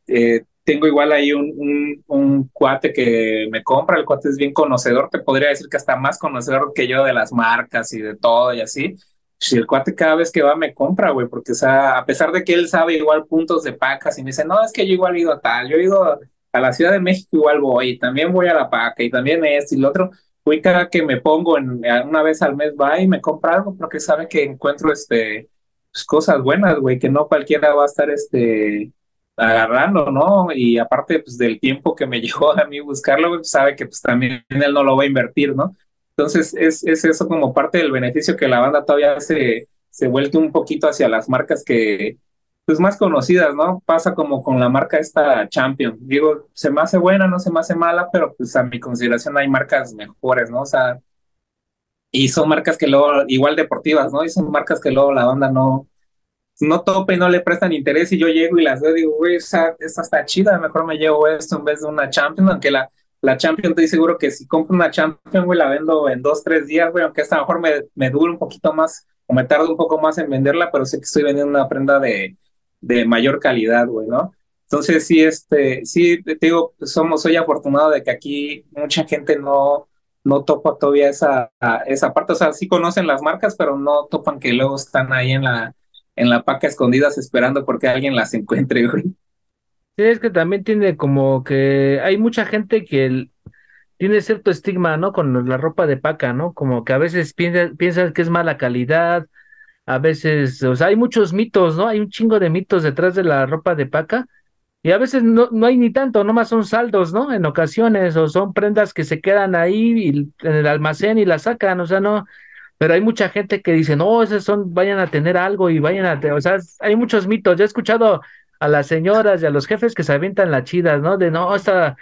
eh, tengo igual ahí un, un, un, cuate que me compra, el cuate es bien conocedor, te podría decir que hasta más conocedor que yo de las marcas y de todo y así. Si el cuate cada vez que va me compra, güey, porque sea, a pesar de que él sabe igual puntos de pacas y me dice, no, es que yo igual he ido a tal, yo he ido a la Ciudad de México igual voy, y también voy a la paca y también esto y lo otro, güey, cada que me pongo en, una vez al mes va y me compra algo porque sabe que encuentro este, pues, cosas buenas, güey, que no cualquiera va a estar este agarrando, ¿no? Y aparte, pues, del tiempo que me llevó a mí buscarlo, pues, sabe que, pues, también él no lo va a invertir, ¿no? Entonces, es, es eso como parte del beneficio que la banda todavía se, se vuelve un poquito hacia las marcas que, pues, más conocidas, ¿no? Pasa como con la marca esta Champion. Digo, se me hace buena, no se me hace mala, pero, pues, a mi consideración hay marcas mejores, ¿no? O sea, y son marcas que luego, igual deportivas, ¿no? Y son marcas que luego la banda no, no tope y no le prestan interés y yo llego y las veo y digo, güey, esta, está chida, mejor me llevo esto en vez de una Champion, aunque la, la Champion estoy seguro que si compro una Champion, güey, la vendo en dos, tres días, güey, aunque esta mejor me, me dure un poquito más o me tarde un poco más en venderla, pero sé que estoy vendiendo una prenda de, de mayor calidad, güey, ¿no? Entonces sí, este, sí, te digo, somos, soy afortunado de que aquí mucha gente no, no topa todavía esa, esa parte, o sea, sí conocen las marcas, pero no topan que luego están ahí en la, en la paca escondidas esperando porque alguien las encuentre, güey. Sí, es que también tiene como que hay mucha gente que tiene cierto estigma, ¿no? Con la ropa de paca, ¿no? Como que a veces piensan piensa que es mala calidad, a veces, o sea, hay muchos mitos, ¿no? Hay un chingo de mitos detrás de la ropa de paca y a veces no, no hay ni tanto, nomás son saldos, ¿no? En ocasiones, o son prendas que se quedan ahí en el almacén y las sacan, o sea, no, pero hay mucha gente que dice, no, esos son, vayan a tener algo y vayan a, o sea, hay muchos mitos. Yo he escuchado a las señoras y a los jefes que se avientan las chidas, ¿no? De no, esta,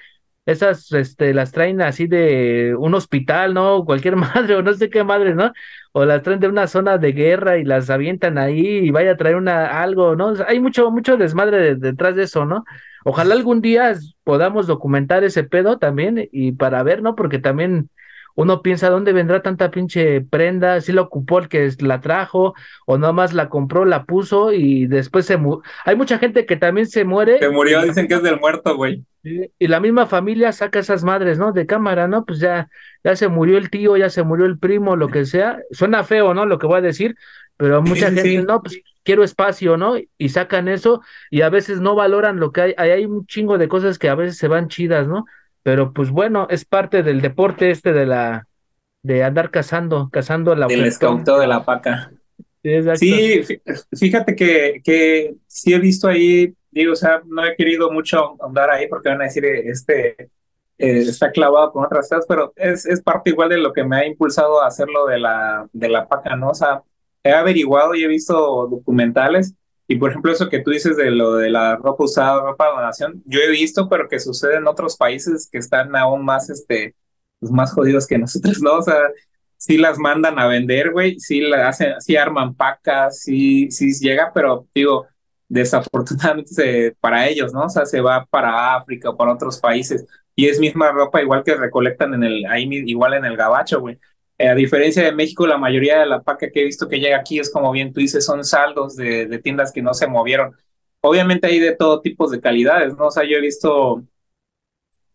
esas, este, las traen así de un hospital, ¿no? Cualquier madre o no sé qué madre, ¿no? O las traen de una zona de guerra y las avientan ahí y vaya a traer una, algo, ¿no? hay mucho, mucho desmadre detrás de eso, ¿no? Ojalá algún día podamos documentar ese pedo también y para ver, ¿no? Porque también uno piensa, ¿dónde vendrá tanta pinche prenda? Si la ocupó el que la trajo, o nada más la compró, la puso y después se murió. Hay mucha gente que también se muere. Se murió, dicen que es del muerto, güey. Y la misma familia saca esas madres, ¿no? De cámara, ¿no? Pues ya, ya se murió el tío, ya se murió el primo, lo que sea. Suena feo, ¿no? Lo que voy a decir, pero mucha gente, no, pues quiero espacio, ¿no? Y sacan eso y a veces no valoran lo que hay. Hay un chingo de cosas que a veces se van chidas, ¿no? Pero pues bueno, es parte del deporte este de la de andar cazando, cazando la El escauteo de la paca. Sí, fíjate que, que sí he visto ahí, digo, o sea, no he querido mucho andar ahí porque van a decir, este, eh, está clavado con otras cosas, pero es, es parte igual de lo que me ha impulsado a hacerlo de la, de la paca, ¿no? O sea, he averiguado y he visto documentales y por ejemplo, eso que tú dices de lo de la ropa usada, ropa de donación, yo he visto, pero que sucede en otros países que están aún más, este, pues más jodidos que nosotros, ¿no? O sea, sí las mandan a vender, güey, sí la hacen, sí arman pacas, sí, sí llega, pero digo, desafortunadamente para ellos, ¿no? O sea, se va para África o para otros países y es misma ropa igual que recolectan en el, ahí igual en el gabacho, güey. Eh, a diferencia de México, la mayoría de la paca que he visto que llega aquí es como bien tú dices, son saldos de, tiendas que no se movieron. Obviamente hay de todo tipo de calidades, ¿no? O sea, yo he visto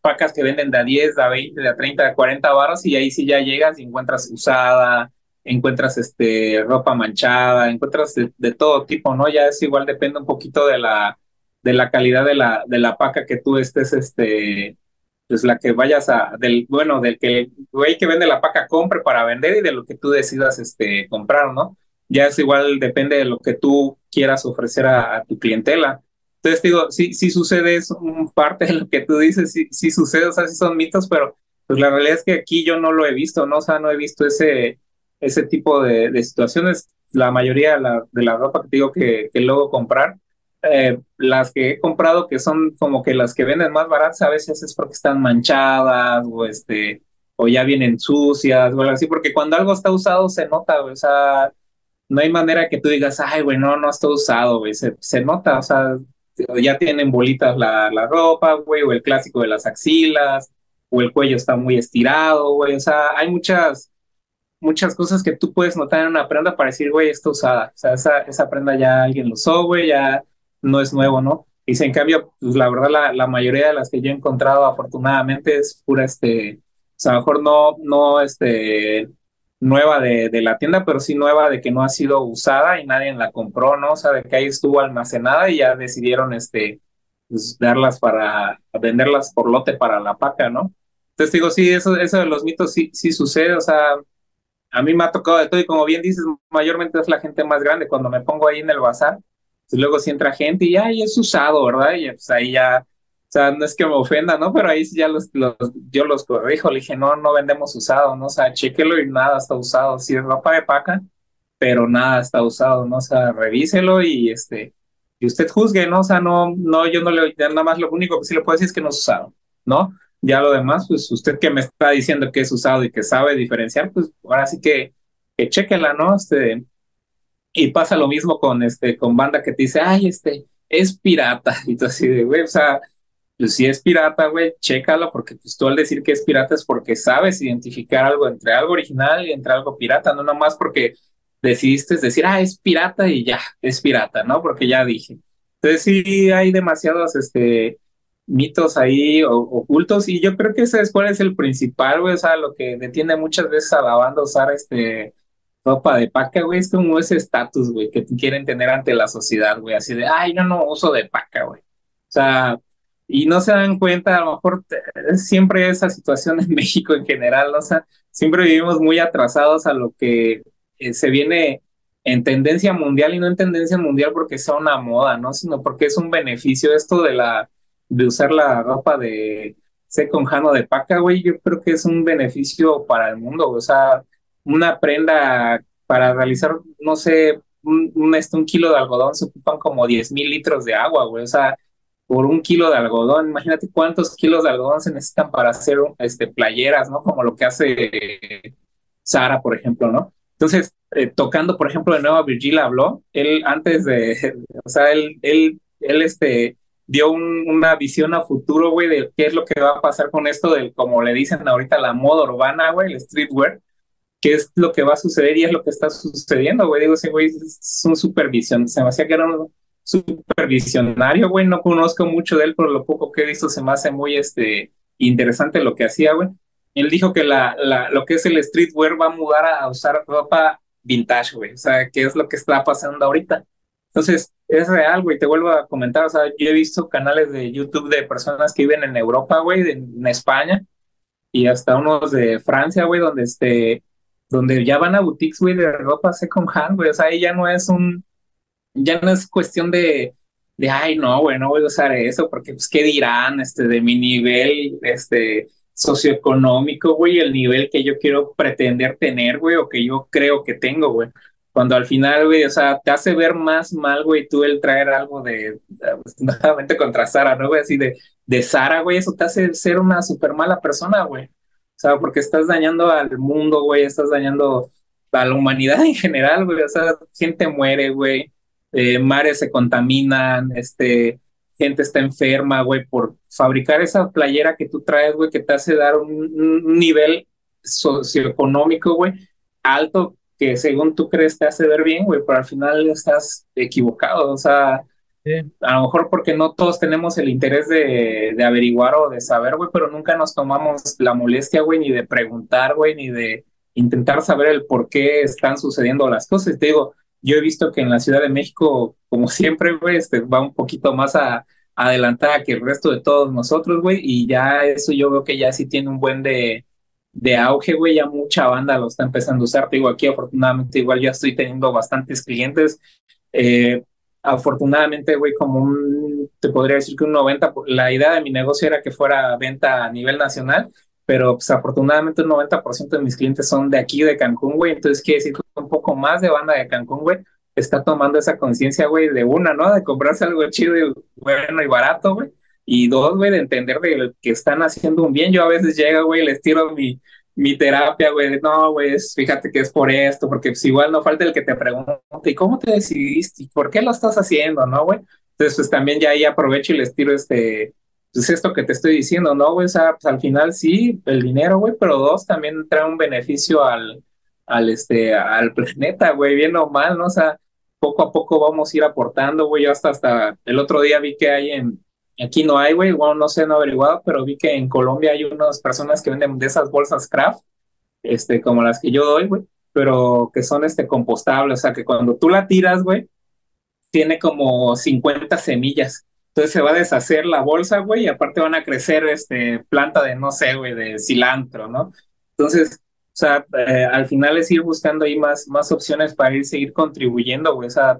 pacas que venden de a 10, de a 20, de a 30, de a 40 barras y ahí sí ya llegas y encuentras usada, encuentras este ropa manchada, encuentras de, todo tipo, ¿no? Ya es igual, depende un poquito de la, de la calidad de la, de la paca que tú estés este, pues la que vayas a, del, bueno, del que el güey que vende la paca compre para vender y de lo que tú decidas este, comprar, ¿no? ya es igual, depende de lo que tú quieras ofrecer a, tu clientela. Entonces digo, sí, sí sucede, es parte de lo que tú dices, sí, sí sucede, o sea, sí son mitos, pero pues la realidad es que aquí yo no lo he visto, ¿no? O sea, no he visto ese, ese tipo de, situaciones. La mayoría de la, de la ropa que digo que, que luego comprar, eh, las que he comprado que son como que las que venden más baratas a veces es porque están manchadas o este o ya vienen sucias o algo así, porque cuando algo está usado se nota, o sea, no hay manera que tú digas, ay, güey, no, no está usado, se, se nota, o sea, ya tienen bolitas la, la ropa, güey, o el clásico de las axilas, o el cuello está muy estirado, güey, o sea, hay muchas, muchas cosas que tú puedes notar en una prenda para decir, güey, está usada, o sea, esa, esa prenda ya alguien lo usó, güey, ya no es nuevo, ¿no? Y si en cambio, pues la verdad, la, la mayoría de las que yo he encontrado, afortunadamente, es pura, este, o sea, a lo mejor no, no, este, nueva de, de, la tienda, pero sí nueva de que no ha sido usada y nadie la compró, ¿no? O sea, de que ahí estuvo almacenada y ya decidieron, este, pues, darlas para, venderlas por lote para la paca, ¿no? Entonces digo, sí, eso, eso de los mitos sí, sí sucede, o sea, a mí me ha tocado de todo y como bien dices, mayormente es la gente más grande. Cuando me pongo ahí en el bazar, luego si entra gente y ay, es usado, ¿verdad? Y pues ahí ya, o sea, no es que me ofenda, ¿no? Pero ahí sí ya los, los, yo los corrijo, le dije, no, no vendemos usado, ¿no? O sea, chequelo y nada está usado, si es ropa de paca, pero nada está usado, ¿no? O sea, revíselo y este, y usted juzgue, ¿no? O sea, no, no, yo no le, nada más lo único que sí le puedo decir es que no es usado, ¿no? Ya lo demás, pues usted que me está diciendo que es usado y que sabe diferenciar, pues ahora sí que, que chequela, ¿no? Este, y pasa lo mismo con, este, con banda que te dice, ay, este, es pirata. Y tú así de, güey, o sea, pues si es pirata, güey, chécalo, porque pues tú al decir que es pirata es porque sabes identificar algo entre algo original y entre algo pirata, no nomás porque decidiste decir, ah, es pirata y ya, es pirata, ¿no? Porque ya dije. Entonces sí hay demasiados, este, mitos ahí ocultos y yo creo que ese es cuál es el principal, güey, o sea, lo que detiene muchas veces a la banda usar este ropa de paca, güey, es como ese estatus, güey, que quieren tener ante la sociedad, güey, así de, ay, yo no uso de paca, güey. O sea, y no se dan cuenta, a lo mejor siempre esa situación en México en general, o sea, siempre vivimos muy atrasados a lo que eh, se viene en tendencia mundial y no en tendencia mundial porque sea una moda, ¿no? Sino porque es un beneficio esto de la de usar la ropa de second hand de paca, güey, yo creo que es un beneficio para el mundo, o sea, una prenda para realizar, no sé, un, este, un kilo de algodón se ocupan como 10 mil litros de agua, güey. O sea, por un kilo de algodón, imagínate cuántos kilos de algodón se necesitan para hacer este, playeras, ¿no? Como lo que hace Sara, por ejemplo, ¿no? Entonces, eh, tocando, por ejemplo, de nuevo Virgil habló, él antes de, o sea, él, él, él este, dio una visión a futuro, güey, de qué es lo que va a pasar con esto del, como le dicen ahorita, la moda urbana, güey, el streetwear qué es lo que va a suceder y es lo que está sucediendo, güey. Digo, ese güey es un supervisión, se me hacía que era un supervisionario, güey. No conozco mucho de él, pero lo poco que he visto se me hace muy este, interesante lo que hacía, güey. Él dijo que la, la, lo que es el streetwear va a mudar a usar ropa vintage, güey. O sea, qué es lo que está pasando ahorita. Entonces, es real, güey. Te vuelvo a comentar, o sea, yo he visto canales de YouTube de personas que viven en Europa, güey, en España, y hasta unos de Francia, güey, donde este, donde ya van a boutiques, güey, de ropa second hand, güey, o sea, ahí ya no es un, ya no es cuestión de, de, ay, no, güey, no voy a usar eso, porque, pues, ¿qué dirán, este, de mi nivel, este, socioeconómico, güey, el nivel que yo quiero pretender tener, güey, o que yo creo que tengo, güey. Cuando al final, güey, o sea, te hace ver más mal, güey, tú el traer algo de, pues, nuevamente contra Sara, ¿no, güey? Así de, de Sara, güey, eso te hace ser una súper mala persona, güey. O sea, porque estás dañando al mundo, güey, estás dañando a la humanidad en general, güey. O sea, gente muere, güey. Eh, mares se contaminan, este, gente está enferma, güey, por fabricar esa playera que tú traes, güey, que te hace dar un, nivel socioeconómico, güey, alto, que según tú crees te hace ver bien, güey, pero al final estás equivocado, o sea, a lo mejor porque no todos tenemos el interés de, averiguar o de saber, güey, pero nunca nos tomamos la molestia, güey, ni de preguntar, güey, ni de intentar saber el por qué están sucediendo las cosas. Te digo, yo he visto que en la Ciudad de México, como siempre, güey, este, va un poquito más a, adelantada que el resto de todos nosotros, güey, y ya eso yo veo que ya sí tiene un buen de, de auge, güey, ya mucha banda lo está empezando a usar. Te digo, aquí afortunadamente igual ya estoy teniendo bastantes clientes. Eh, afortunadamente, güey, como un, te podría decir que un 90, la idea de mi negocio era que fuera venta a nivel nacional, pero pues afortunadamente un 90% de mis clientes son de aquí, de Cancún, güey, entonces quiere decir que un poco más de banda de Cancún, güey, está tomando esa conciencia, güey, de una, ¿no? De comprarse algo chido y bueno y barato, güey. Y dos, güey, de entender de que están haciendo un bien. Yo a veces llego, güey, les tiro mi, mi terapia, güey, no, güey, fíjate que es por esto, porque pues igual no falta el que te pregunte, ¿y cómo te decidiste? ¿Y por qué lo estás haciendo, no, güey? Entonces, pues también ya ahí aprovecho y les tiro este, pues esto que te estoy diciendo, ¿no, güey? O sea, pues al final sí, el dinero, güey, pero dos, también trae un beneficio al, al, este, al planeta, güey, bien o mal, ¿no? O sea, poco a poco vamos a ir aportando, güey, yo hasta, hasta el otro día vi que hay en, Aquí no hay, güey, bueno, no sé, no he averiguado, pero vi que en Colombia hay unas personas que venden de esas bolsas craft, este, como las que yo doy, güey, pero que son, este, compostables, o sea, que cuando tú la tiras, güey, tiene como 50 semillas. Entonces se va a deshacer la bolsa, güey, y aparte van a crecer, este, planta de, no sé, güey, de cilantro, ¿no? Entonces, o sea, eh, al final es ir buscando ahí más, más opciones para ir seguir contribuyendo, güey, o sea,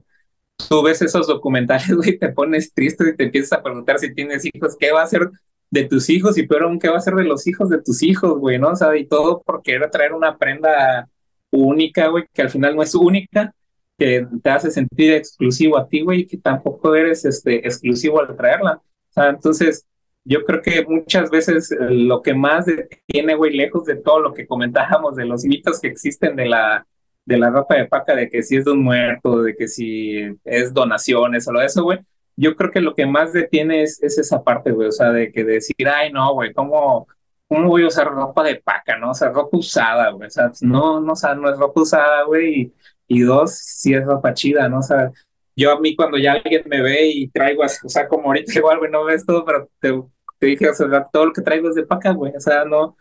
tú ves esos documentales, güey, te pones triste y te empiezas a preguntar si tienes hijos, ¿qué va a ser de tus hijos? Y peor aún, ¿qué va a ser de los hijos de tus hijos, güey? ¿No? O sea, y todo por querer traer una prenda única, güey, que al final no es única, que te hace sentir exclusivo a ti, güey, y que tampoco eres este, exclusivo al traerla. O entonces, yo creo que muchas veces eh, lo que más detiene, güey, lejos de todo lo que comentábamos de los mitos que existen de la de la ropa de paca, de que si es de un muerto, de que si es donaciones o lo de eso, güey. Yo creo que lo que más detiene es, esa parte, güey, o sea, de que decir, ay, no, güey, ¿cómo, ¿cómo voy a usar ropa de paca, no? O sea, ropa usada, güey, o sea, no, no, o sea, no es ropa usada, güey, y, dos, si es ropa chida, ¿no? O sea, yo a mí cuando ya alguien me ve y traigo, o sea, como ahorita igual, güey, no ves todo, pero te, te dije, o sea, todo lo que traigo es de paca, güey, o sea, no,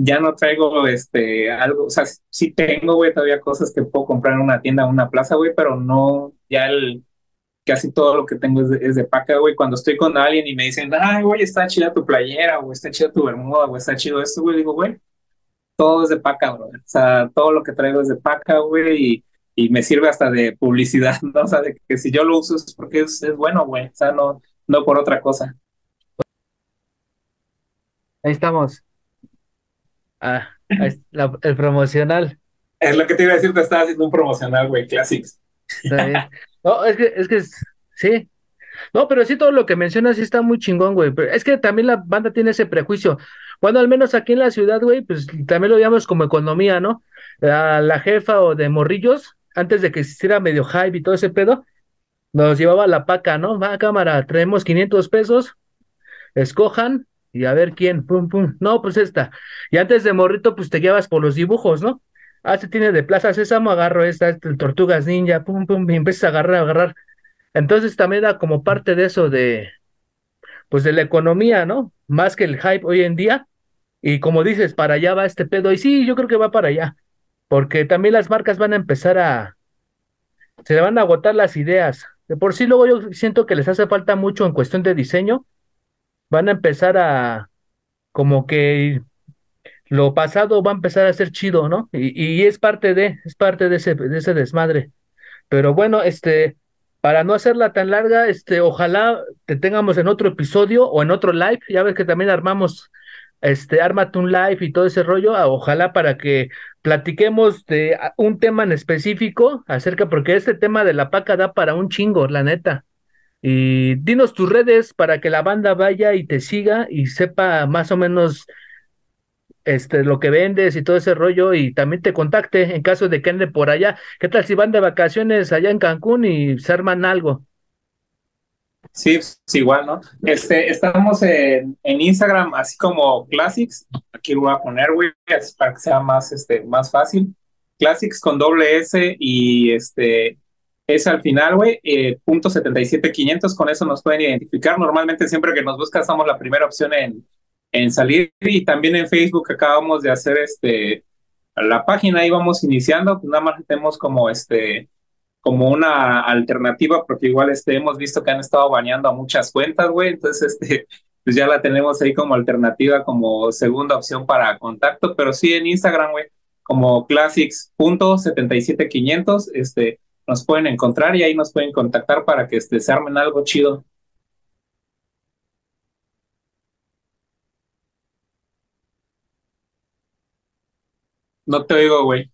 ya no traigo este algo, o sea, sí tengo, güey, todavía cosas que puedo comprar en una tienda o una plaza, güey, pero no, ya el, casi todo lo que tengo es de, paca, güey. Cuando estoy con alguien y me dicen, ay, güey, está chida tu playera, o está chida tu bermuda, o está chido esto, güey, digo, güey, todo es de paca, güey. O sea, todo lo que traigo es de paca, güey, y, y me sirve hasta de publicidad, ¿no? O sea, de que si yo lo uso es porque es, es bueno, güey, o sea, no, no por otra cosa. Ahí estamos. Ah, el promocional. Es lo que te iba a decir, te estaba haciendo un promocional, güey, Classics. No, es que, es que sí. No, pero sí todo lo que mencionas sí está muy chingón, güey. Pero es que también la banda tiene ese prejuicio. Bueno, al menos aquí en la ciudad, güey, pues también lo llamamos como economía, ¿no? La, la jefa o de morrillos, antes de que existiera medio hype y todo ese pedo, nos llevaba la paca, ¿no? Va, cámara, traemos 500 pesos, escojan, y a ver quién, pum, pum, no, pues esta. Y antes de morrito, pues te llevas por los dibujos, ¿no? Ah, se tiene de Plaza Sésamo, agarro esta, esta Tortugas Ninja, pum, pum, y empiezas a agarrar, a agarrar. Entonces también da como parte de eso de, pues de la economía, ¿no? Más que el hype hoy en día. Y como dices, para allá va este pedo. Y sí, yo creo que va para allá. Porque también las marcas van a empezar a, se le van a agotar las ideas. De por sí luego yo siento que les hace falta mucho en cuestión de diseño van a empezar a, como que lo pasado va a empezar a ser chido, ¿no? Y, es parte de, es parte de ese, de ese desmadre. Pero bueno, este, para no hacerla tan larga, este, ojalá te tengamos en otro episodio o en otro live. Ya ves que también armamos, este, ármate un live y todo ese rollo. Ah, ojalá para que platiquemos de un tema en específico acerca, porque este tema de la paca da para un chingo, la neta. Y dinos tus redes para que la banda vaya y te siga y sepa más o menos este, lo que vendes y todo ese rollo y también te contacte en caso de que ande por allá. ¿Qué tal si van de vacaciones allá en Cancún y se arman algo? Sí, es igual, ¿no? Este, estamos en, en Instagram, así como Classics. Aquí lo voy a poner, güey, para que sea más, este, más fácil. Classics con doble S y este es al final, güey, eh, punto 77500, con eso nos pueden identificar. Normalmente siempre que nos buscan somos la primera opción en, en salir. Y también en Facebook acabamos de hacer este la página ahí vamos iniciando, pues nada más tenemos como este como una alternativa porque igual este hemos visto que han estado baneando a muchas cuentas, güey, entonces este pues ya la tenemos ahí como alternativa, como segunda opción para contacto, pero sí en Instagram, güey, como classics.77500, este, nos pueden encontrar y ahí nos pueden contactar para que este, se armen algo chido. No te oigo, güey.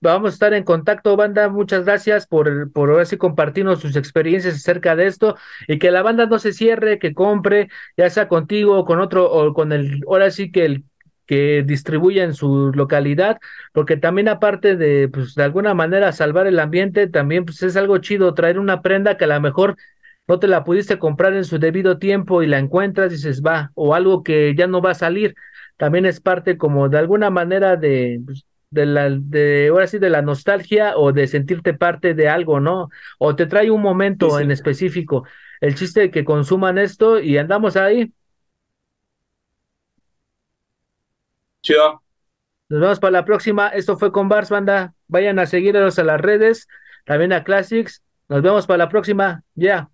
Vamos a estar en contacto, banda. Muchas gracias por, por ahora sí compartirnos sus experiencias acerca de esto y que la banda no se cierre, que compre, ya sea contigo o con otro, o con el, ahora sí que el que distribuya en su localidad, porque también aparte de, pues, de alguna manera salvar el ambiente, también pues es algo chido traer una prenda que a lo mejor no te la pudiste comprar en su debido tiempo y la encuentras y dices, va, o algo que ya no va a salir, también es parte como de alguna manera de, pues, de la, de, ahora sí, de la nostalgia o de sentirte parte de algo, ¿no? O te trae un momento en específico. El chiste de que consuman esto y andamos ahí. Nos vemos para la próxima. Esto fue con Bars Banda. Vayan a seguirnos a las redes, también a Classics. Nos vemos para la próxima. Ya.